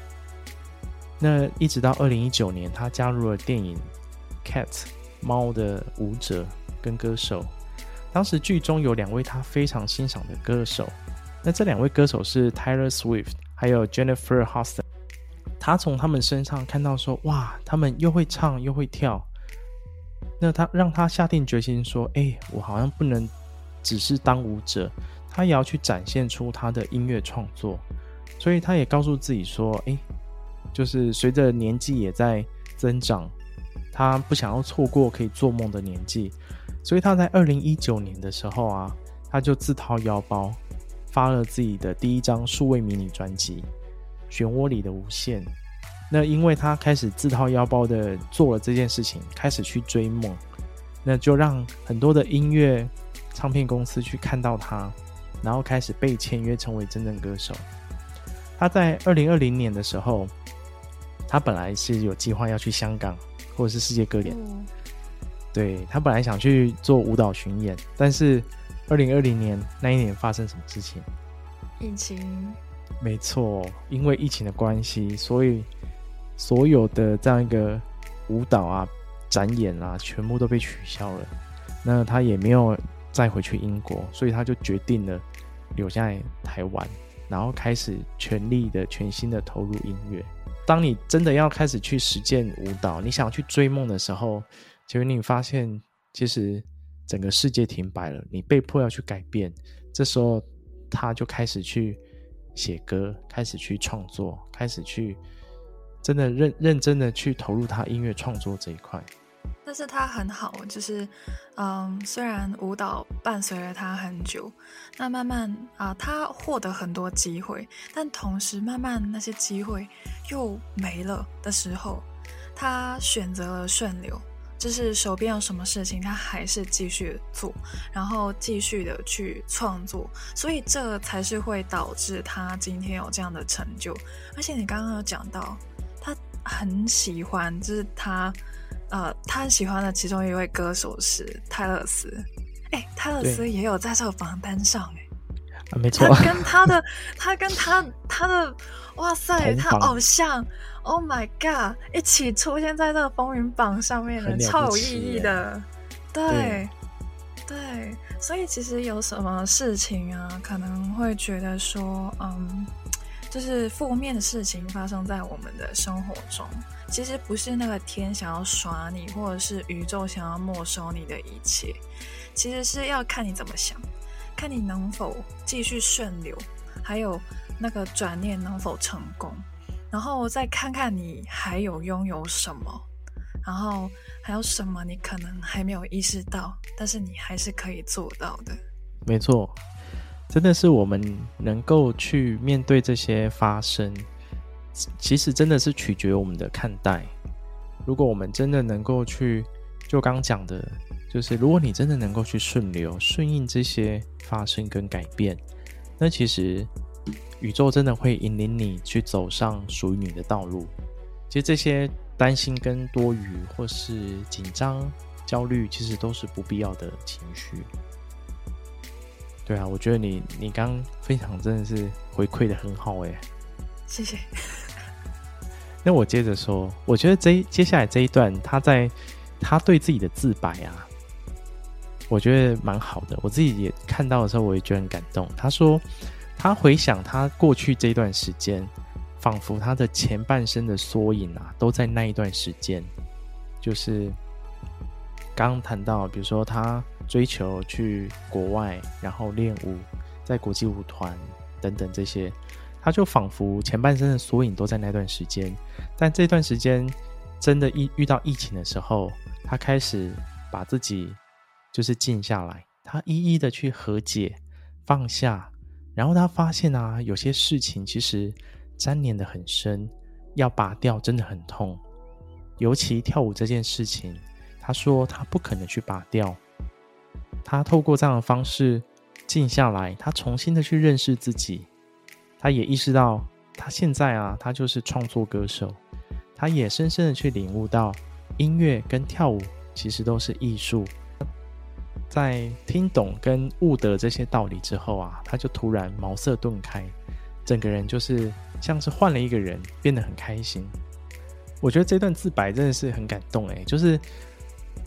Speaker 1: 那一直到二零一九年，他加入了电影《Cat》猫的舞者跟歌手。当时剧中有两位他非常欣赏的歌手，那这两位歌手是 Taylor Swift 还有 Jennifer Hudson。他从他们身上看到说，哇，他们又会唱又会跳。那他让他下定决心说，哎，我好像不能只是当舞者，他也要去展现出他的音乐创作。所以他也告诉自己说，哎。就是随着年纪也在增长，他不想要错过可以做梦的年纪，所以他在二零一九年的时候啊，他就自掏腰包发了自己的第一张数位迷你专辑《漩涡里的无限》。那因为他开始自掏腰包的做了这件事情，开始去追梦，那就让很多的音乐唱片公司去看到他，然后开始被签约成为真正歌手。他在二零二零年的时候。他本来是有计划要去香港或者是世界各地，嗯、对，他本来想去做舞蹈巡演，但是二零二零年那一年发生什么事情？
Speaker 2: 疫情。
Speaker 1: 没错，因为疫情的关系，所以所有的这样一个舞蹈啊、展演啊，全部都被取消了。那他也没有再回去英国，所以他就决定了留在台湾，然后开始全力的、全心的投入音乐。当你真的要开始去实践舞蹈，你想去追梦的时候，结果你发现其实整个世界停摆了，你被迫要去改变。这时候，他就开始去写歌，开始去创作，开始去真的认认真的去投入他音乐创作这一块。
Speaker 2: 但是他很好，就是，嗯，虽然舞蹈伴随了他很久，那慢慢啊、他获得很多机会，但同时慢慢那些机会又没了的时候，他选择了顺流，就是手边有什么事情，他还是继续做，然后继续的去创作，所以这才是会导致他今天有这样的成就。而且你刚刚有讲到，很喜欢，就是他。呃，他很喜欢的其中一位歌手是泰勒斯，哎，泰勒斯也有在这个榜单上，哎，
Speaker 1: 啊，没错，
Speaker 2: 他跟他的，他跟他他的，哇塞，他偶像，Oh my God，一起出现在这个风云榜上面的，超有意义的，对，对，对，所以其实有什么事情啊，可能会觉得说，嗯。就是负面的事情发生在我们的生活中，其实不是那个天想要耍你，或者是宇宙想要没收你的一切，其实是要看你怎么想，看你能否继续顺流，还有那个转念能否成功，然后再看看你还有拥有什么，然后还有什么你可能还没有意识到，但是你还是可以做到的。
Speaker 1: 没错。真的是我们能够去面对这些发生，其实真的是取决于我们的看待。如果我们真的能够去，就刚讲的，就是如果你真的能够去顺流、顺应这些发生跟改变，那其实宇宙真的会引领你去走上属于你的道路。其实这些担心跟多余，或是紧张、焦虑，其实都是不必要的情绪。对啊，我觉得你你刚分享真的是回馈的很好哎，
Speaker 2: 谢谢。
Speaker 1: 那我接着说，我觉得这接下来这一段，他在他对自己的自白啊，我觉得蛮好的。我自己也看到的时候，我也觉得很感动。他说，他回想他过去这一段时间，仿佛他的前半生的缩影啊，都在那一段时间。就是刚刚谈到，比如说他追求去国外，然后练舞，在国际舞团等等这些，他就仿佛前半生的缩影都在那段时间。但这段时间真的遇遇到疫情的时候，他开始把自己就是静下来，他一一的去和解、放下，然后他发现啊，有些事情其实粘连得很深，要拔掉真的很痛。尤其跳舞这件事情，他说他不可能去拔掉。他透过这样的方式静下来，他重新的去认识自己。他也意识到，他现在啊，他就是创作歌手。他也深深的去领悟到，音乐跟跳舞其实都是艺术。在听懂跟悟得这些道理之后啊，他就突然茅塞顿开，整个人就是像是换了一个人，变得很开心。我觉得这段自白真的是很感动诶，就是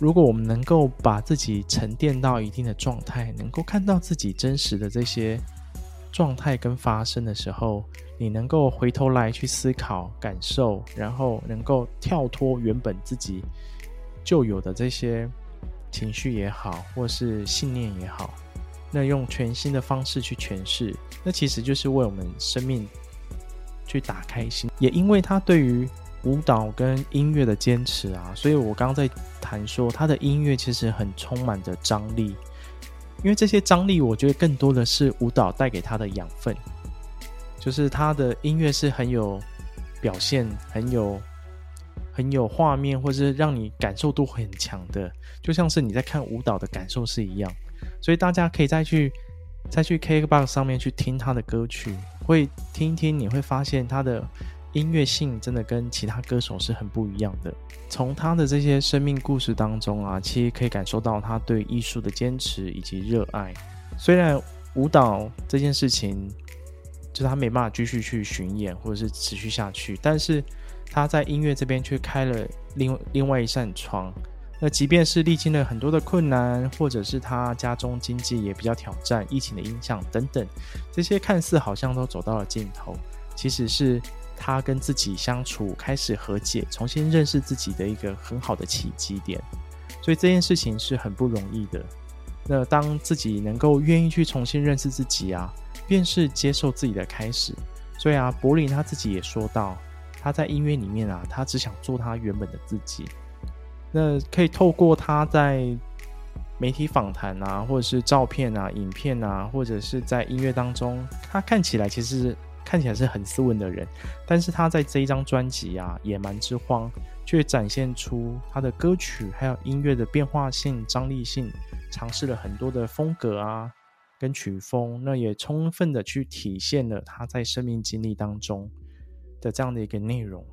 Speaker 1: 如果我们能够把自己沉淀到一定的状态，能够看到自己真实的这些状态跟发生的时候，你能够回头来去思考、感受，然后能够跳脱原本自己就有的这些情绪也好，或是信念也好，那用全新的方式去诠释，那其实就是为我们生命去打开心，也因为他对于。舞蹈跟音乐的坚持啊，所以我刚刚在谈说他的音乐其实很充满着张力，因为这些张力，我觉得更多的是舞蹈带给他的养分，就是他的音乐是很有表现、很有很有画面，或是让你感受度很强的，就像是你在看舞蹈的感受是一样。所以大家可以再去再去 KKBOX 上面去听他的歌曲，会听一听，你会发现他的。音乐性真的跟其他歌手是很不一样的。从他的这些生命故事当中啊，其实可以感受到他对艺术的坚持以及热爱。虽然舞蹈这件事情，就是他没办法继续去巡演或者是持续下去，但是他在音乐这边却开了另另外一扇窗。那即便是历经了很多的困难，或者是他家中经济也比较挑战，疫情的影响等等，这些看似好像都走到了尽头，其实是。他跟自己相处，开始和解，重新认识自己的一个很好的契机点，所以这件事情是很不容易的。那当自己能够愿意去重新认识自己啊，便是接受自己的开始。所以啊，柏林他自己也说到，他在音乐里面啊，他只想做他原本的自己。那可以透过他在媒体访谈啊，或者是照片啊、影片啊，或者是在音乐当中，他看起来其实。看起来是很斯文的人，但是他在这一张专辑啊，《野蛮之荒》却展现出他的歌曲还有音乐的变化性、张力性，尝试了很多的风格啊，跟曲风，那也充分的去体现了他在生命经历当中的这样的一个内容。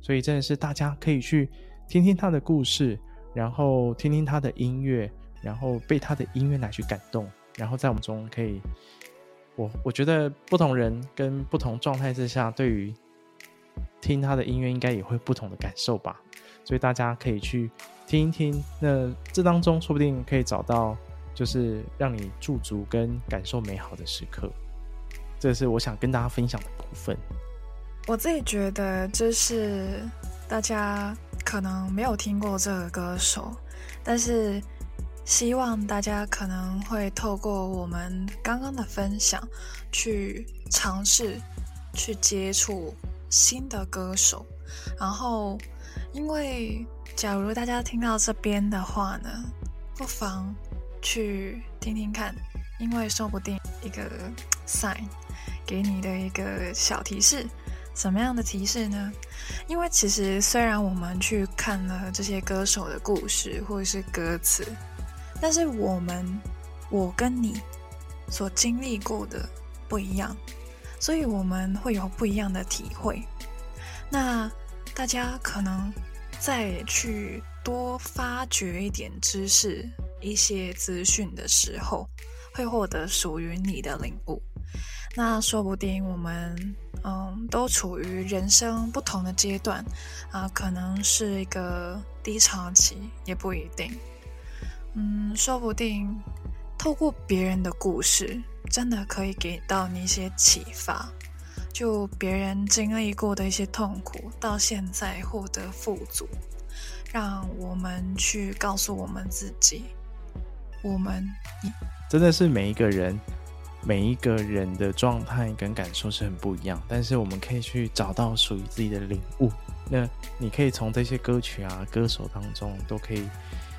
Speaker 1: 所以真的是大家可以去听听他的故事，然后听听他的音乐，然后被他的音乐来去感动，然后在我们中可以。我我觉得不同人跟不同状态之下，对于听他的音乐，应该也会不同的感受吧。所以大家可以去听一听，那这当中说不定可以找到，就是让你驻足跟感受美好的时刻。这是我想跟大家分享的部分。
Speaker 2: 我自己觉得，就是大家可能没有听过这个歌手，但是。希望大家可能会透过我们刚刚的分享，去尝试去接触新的歌手。然后，因为假如大家听到这边的话呢，不妨去听听看，因为说不定一个 sign 给你的一个小提示。什么样的提示呢？因为其实虽然我们去看了这些歌手的故事或者是歌词。但是我们，我跟你所经历过的不一样，所以我们会有不一样的体会。那大家可能再去多发掘一点知识、一些资讯的时候，会获得属于你的领悟。那说不定我们嗯都处于人生不同的阶段啊，可能是一个低潮期，也不一定。嗯，说不定透过别人的故事，真的可以给到你一些启发。就别人经历过的一些痛苦，到现在获得富足，让我们去告诉我们自己，我们
Speaker 1: 真的是每一个人，每一个人的状态跟感受是很不一样，但是我们可以去找到属于自己的领悟。那你可以从这些歌曲啊、歌手当中都可以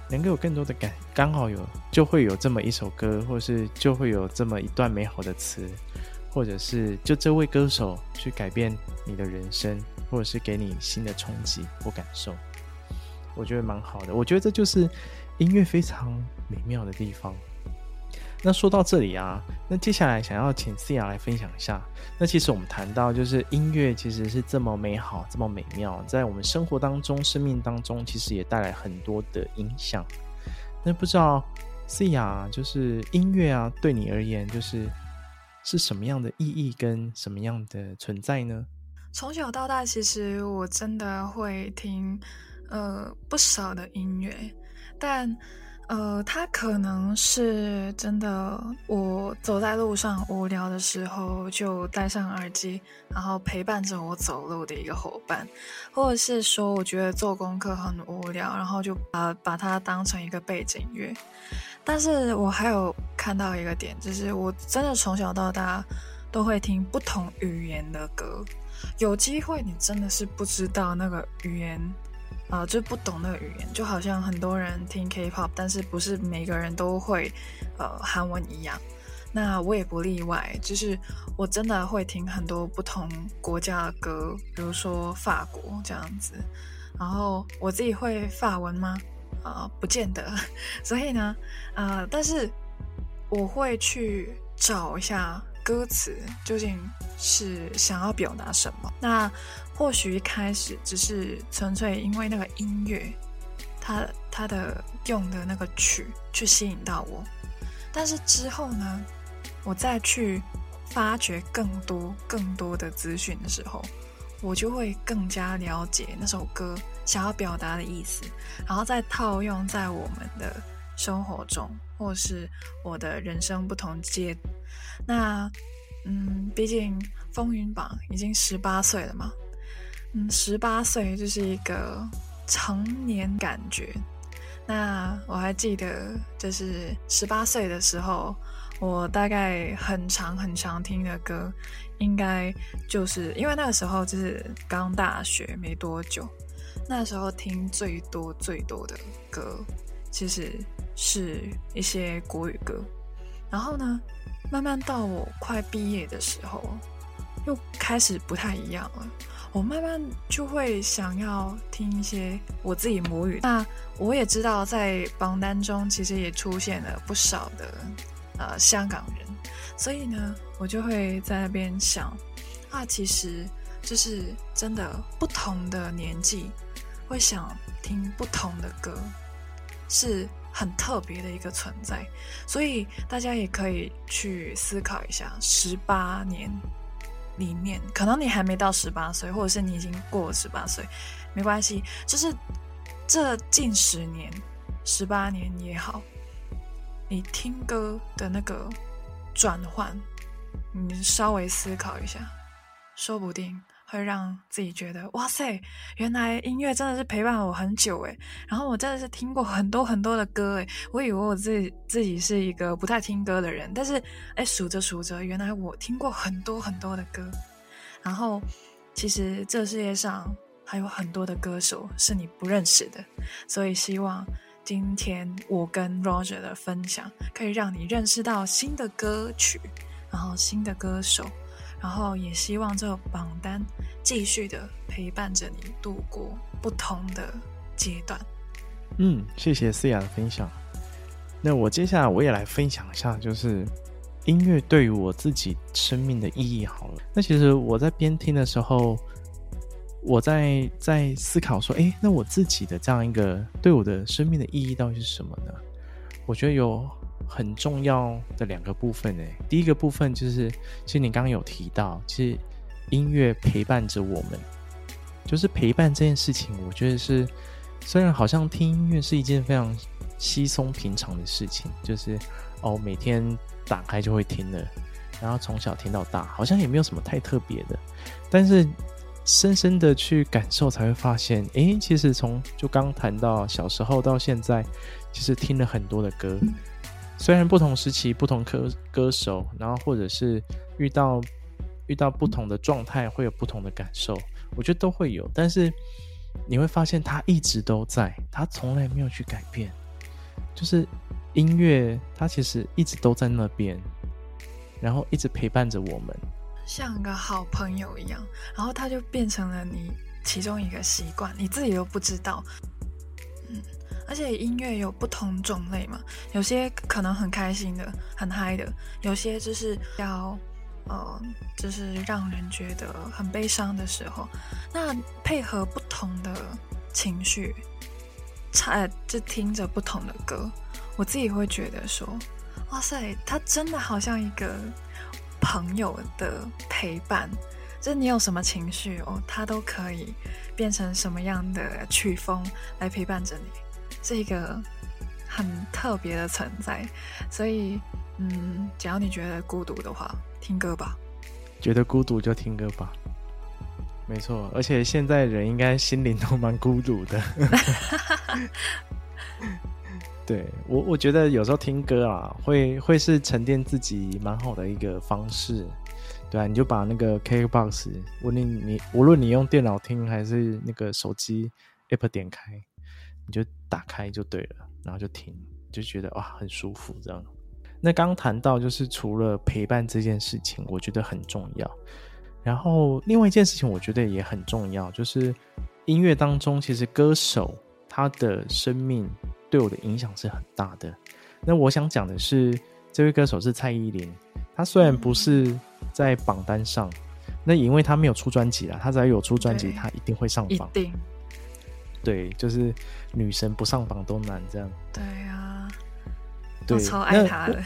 Speaker 1: 能够有更多的感，刚好有就会有这么一首歌，或是就会有这么一段美好的词，或者是就这位歌手去改变你的人生，或者是给你新的冲击或感受。我觉得蛮好的，我觉得这就是音乐非常美妙的地方。那说到这里啊，那接下来想要请思雅来分享一下。那其实我们谈到，就是音乐其实是这么美好、这么美妙，在我们生活当中、生命当中，其实也带来很多的影响。那不知道思雅就是音乐啊，对你而言，就是是什么样的意义跟什么样的存在呢？
Speaker 2: 从小到大，其实我真的会听。呃，不少的音乐，但呃，它可能是真的。我走在路上无聊的时候，就戴上耳机，然后陪伴着我走路的一个伙伴，或者是说，我觉得做功课很无聊，然后就把把它当成一个背景乐。但是我还有看到一个点，就是我真的从小到大都会听不同语言的歌。有机会，你真的是不知道那个语言。啊、呃，就不懂那个语言，就好像很多人听 K-pop，但是不是每个人都会呃韩文一样。那我也不例外，就是我真的会听很多不同国家的歌，比如说法国这样子。然后我自己会法文吗？啊、不见得。所以呢，啊、但是我会去找一下歌词究竟是想要表达什么。那。或许一开始只是纯粹因为那个音乐，它它的用的那个曲去吸引到我，但是之后呢，我再去发掘更多更多的资讯的时候，我就会更加了解那首歌想要表达的意思，然后再套用在我们的生活中，或是我的人生不同阶。那嗯，毕竟风云榜已经十八岁了嘛。嗯，十八岁就是一个成年感觉。那我还记得，就是十八岁的时候，我大概很常很常听的歌，应该就是因为那个时候就是刚大学没多久，那时候听最多最多的歌，其实是一些国语歌。然后呢，慢慢到我快毕业的时候，又开始不太一样了。我慢慢就会想要听一些我自己母语。那我也知道，在榜单中其实也出现了不少的呃香港人，所以呢，我就会在那边想，啊，其实就是真的不同的年纪会想听不同的歌，是很特别的一个存在。所以大家也可以去思考一下，十八年。里面可能你还没到十八岁，或者是你已经过了十八岁，没关系。就是这近十年、十八年也好，你听歌的那个转换，你稍微思考一下，说不定。会让自己觉得哇塞，原来音乐真的是陪伴了我很久诶。然后我真的是听过很多很多的歌诶，我以为我自己自己是一个不太听歌的人，但是哎，数着数着，原来我听过很多很多的歌。然后其实这世界上还有很多的歌手是你不认识的，所以希望今天我跟 Roger 的分享可以让你认识到新的歌曲，然后新的歌手。然后也希望这个榜单继续的陪伴着你度过不同的阶段。
Speaker 1: 嗯，谢谢思雅的分享。那我接下来我也来分享一下，就是音乐对于我自己生命的意义。好了，那其实我在边听的时候，我在在思考说，诶，那我自己的这样一个对我的生命的意义到底是什么呢？我觉得有。很重要的两个部分诶，第一个部分就是，其实你刚刚有提到，其实音乐陪伴着我们，就是陪伴这件事情，我觉得是，虽然好像听音乐是一件非常稀松平常的事情，就是哦每天打开就会听的，然后从小听到大，好像也没有什么太特别的，但是深深的去感受，才会发现，哎，其实从就刚谈到小时候到现在，其实听了很多的歌，虽然不同时期、不同歌歌手，然后或者是遇到遇到不同的状态，会有不同的感受，我觉得都会有。但是你会发现，它一直都在，它从来没有去改变，就是音乐，它其实一直都在那边，然后一直陪伴着我们。
Speaker 2: 像个好朋友一样，然后他就变成了你其中一个习惯，你自己都不知道。嗯，而且音乐有不同种类嘛，有些可能很开心的、很嗨的，有些就是要呃，就是让人觉得很悲伤的时候。那配合不同的情绪，唱就听着不同的歌，我自己会觉得说，哇塞，他真的好像一个。朋友的陪伴，就是你有什么情绪哦，他都可以变成什么样的曲风来陪伴着你，是一个很特别的存在。所以，嗯，只要你觉得孤独的话，听歌吧。
Speaker 1: 觉得孤独就听歌吧。没错，而且现在人应该心灵都蛮孤独的。对我，我觉得有时候听歌啊，会会是沉淀自己蛮好的一个方式，对啊，你就把那个 KKBOX，无论你无论你用电脑听还是那个手机 App 点开，你就打开就对了，然后就停，就觉得哇很舒服这样。那刚谈到就是除了陪伴这件事情，我觉得很重要，然后另外一件事情我觉得也很重要，就是音乐当中其实歌手他的生命。对我的影响是很大的。那我想讲的是，这位歌手是蔡依林。她虽然不是在榜单上，那因为她没有出专辑啦。她只要有出专辑，她一定会上榜。
Speaker 2: 一定。
Speaker 1: 对，就是女神不上榜都难这样。
Speaker 2: 对啊。
Speaker 1: 对，
Speaker 2: 我超爱她的。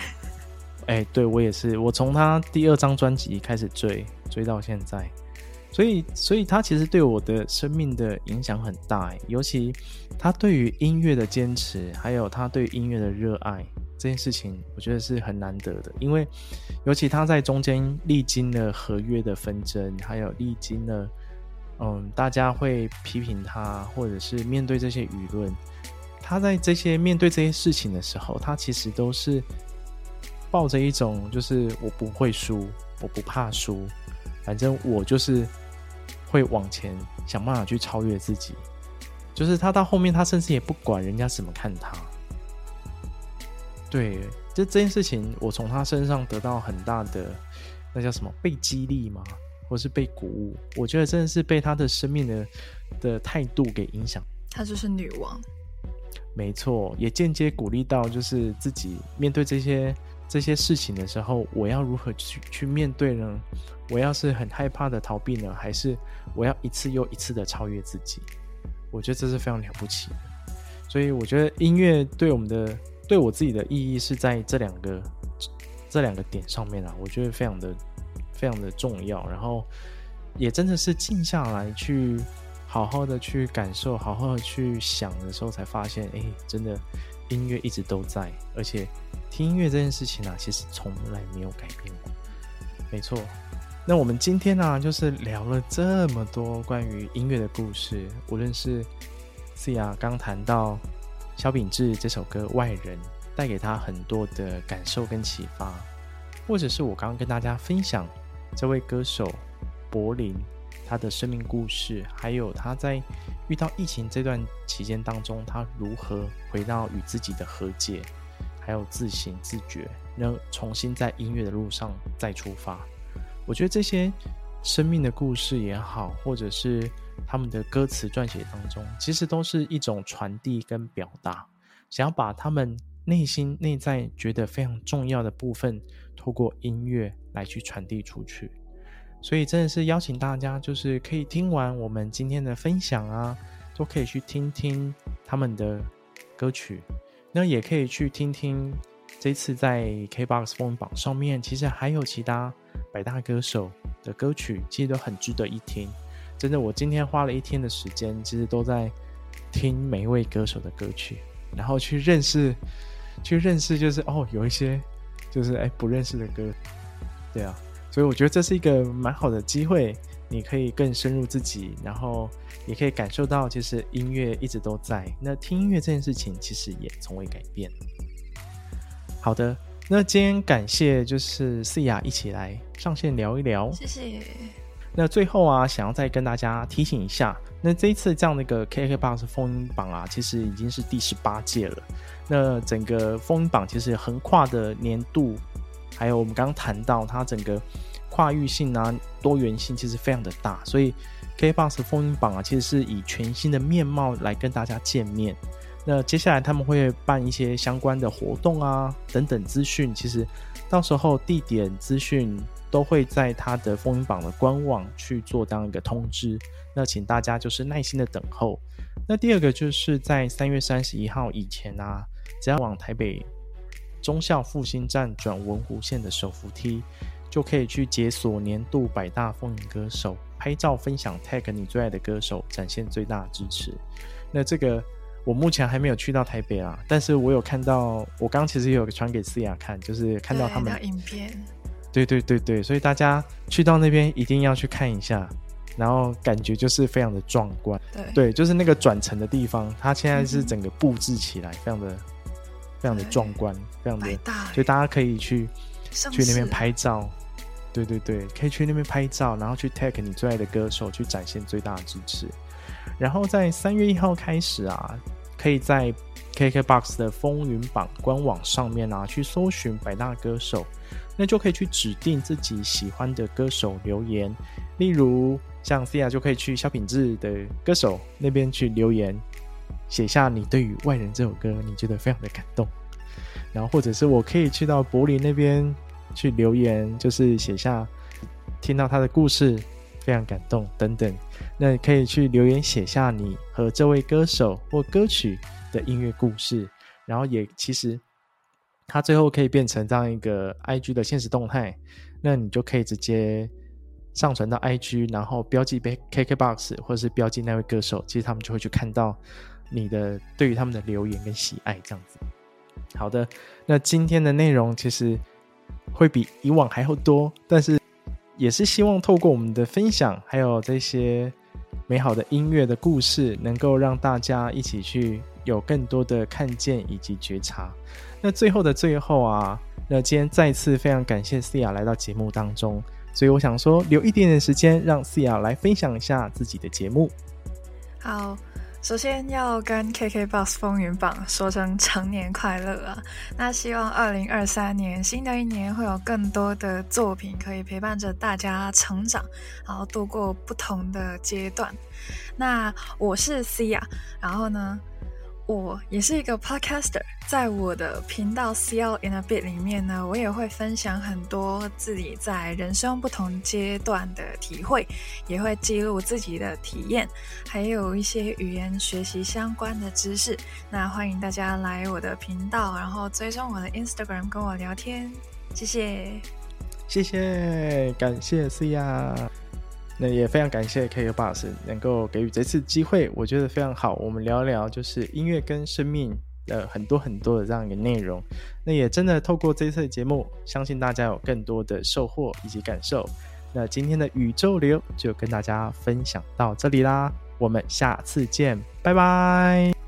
Speaker 1: 哎，对我也是。我从她第二张专辑开始追，追到现在。所以，所以他其实对我的生命的影响很大，尤其他对于音乐的坚持，还有他对音乐的热爱这件事情，我觉得是很难得的。因为，尤其他在中间历经了合约的纷争，还有历经了，嗯，大家会批评他，或者是面对这些舆论，他在这些面对这些事情的时候，他其实都是抱着一种，就是我不会输，我不怕输，反正我就是。会往前想办法去超越自己，就是他到后面，他甚至也不管人家怎么看他。对，就这件事情，我从他身上得到很大的，那叫什么？被激励吗？或是被鼓舞？我觉得真的是被他的生命的的态度给影响。
Speaker 2: 她就是女王。
Speaker 1: 没错，也间接鼓励到，就是自己面对这些这些事情的时候，我要如何去去面对呢？我要是很害怕的逃避呢，还是我要一次又一次的超越自己？我觉得这是非常了不起的。所以我觉得音乐对我们的、对我自己的意义是在这两个、这两个点上面啊。我觉得非常的、非常的重要。然后也真的是静下来去好好的去感受、好好的去想的时候，才发现，哎，真的音乐一直都在，而且听音乐这件事情啊，其实从来没有改变过。没错。那我们今天呢、就是聊了这么多关于音乐的故事，无论是思雅刚谈到萧秉治这首歌《外人》，带给他很多的感受跟启发，或者是我刚刚跟大家分享这位歌手柏林他的生命故事，还有他在遇到疫情这段期间当中，他如何回到与自己的和解，还有自省自觉，然后重新在音乐的路上再出发。我觉得这些生命的故事也好，或者是他们的歌词撰写当中，其实都是一种传递跟表达，想要把他们内心内在觉得非常重要的部分，透过音乐来去传递出去。所以真的是邀请大家，就是可以听完我们今天的分享啊，都可以去听听他们的歌曲，那也可以去听听这次在 KBox 风榜上面，其实还有其他。百大歌手的歌曲其实都很值得一听，真的，我今天花了一天的时间，其实都在听每一位歌手的歌曲，然后去认识，去认识，就是哦，有一些就是哎不认识的歌，对啊，所以我觉得这是一个蛮好的机会，你可以更深入自己，然后也可以感受到，其实音乐一直都在。那听音乐这件事情，其实也从未改变。好的，那今天感谢就是思雅一起来上线聊一聊，
Speaker 2: 谢谢。
Speaker 1: 那最后啊，想要再跟大家提醒一下，那这一次这样的一个 KKBOX 风云榜啊，其实已经是第十八届了。那整个风云榜其实横跨的年度，还有我们刚刚谈到它整个。跨域性啊，多元性其实非常的大，所以 KKBOX 风云榜啊，其实是以全新的面貌来跟大家见面。那接下来他们会办一些相关的活动啊，等等资讯，其实到时候地点资讯都会在他的风云榜的官网去做当一个通知。那请大家就是耐心的等候。那第二个就是在三月三十一号以前啊，只要往台北中校复兴站转文湖线的手扶梯。就可以去解锁年度百大风云歌手，拍照分享 tag 你最爱的歌手，展现最大支持。那这个我目前还没有去到台北啊，但是我有看到，我刚其实也有传给思雅看，就是看到他们
Speaker 2: 影片。
Speaker 1: 对对对对，所以大家去到那边一定要去看一下，然后感觉就是非常的壮观。
Speaker 2: 对
Speaker 1: 对，就是那个转乘的地方，它现在是整个布置起来，非常的非常的壮观，非常的，所以大家可以去去那边拍照。对对对，可以去那边拍照，然后去 tag 你最爱的歌手，去展现最大的支持。然后在三月一号开始啊，可以在 KKBOX 的风云榜官网上面啊，去搜寻百大歌手，那就可以去指定自己喜欢的歌手留言。例如像 Cia 就可以去小品质的歌手那边去留言，写下你对于《外人》这首歌你觉得非常的感动。然后或者是我可以去到柏林那边。去留言，就是写下听到他的故事，非常感动等等。那可以去留言写下你和这位歌手或歌曲的音乐故事，然后也其实它最后可以变成这样一个 IG 的现实动态，那你就可以直接上传到 IG，然后标记被 KKBOX 或者是标记那位歌手，其实他们就会去看到你的对于他们的留言跟喜爱这样子。好的，那今天的内容其实。会比以往还要多，但是也是希望透过我们的分享，还有这些美好的音乐的故事，能够让大家一起去有更多的看见以及觉察。那最后的最后啊，那今天再次非常感谢思雅来到节目当中，所以我想说留一点点时间，让思雅来分享一下自己的节目。
Speaker 2: 好。首先要跟 KKBOX 风云榜说声成年快乐啊！那希望二零二三年新的一年会有更多的作品可以陪伴着大家成长，然后度过不同的阶段。那我是 Cia，然后呢，我也是一个 podcaster，在我的频道 CL in a bit 里面呢，我也会分享很多自己在人生不同阶段的体会，也会记录自己的体验，还有一些语言学习相关的知识。那欢迎大家来我的频道，然后追踪我的 Instagram 跟我聊天。谢谢，
Speaker 1: 谢谢，感谢 Cia。那也非常感谢 KKBOX 能够给予这次机会，我觉得非常好。我们聊一聊就是音乐跟生命的很多很多的这样一个内容。那也真的透过这次的节目，相信大家有更多的收获以及感受。那今天的宇宙流就跟大家分享到这里啦，我们下次见，拜拜。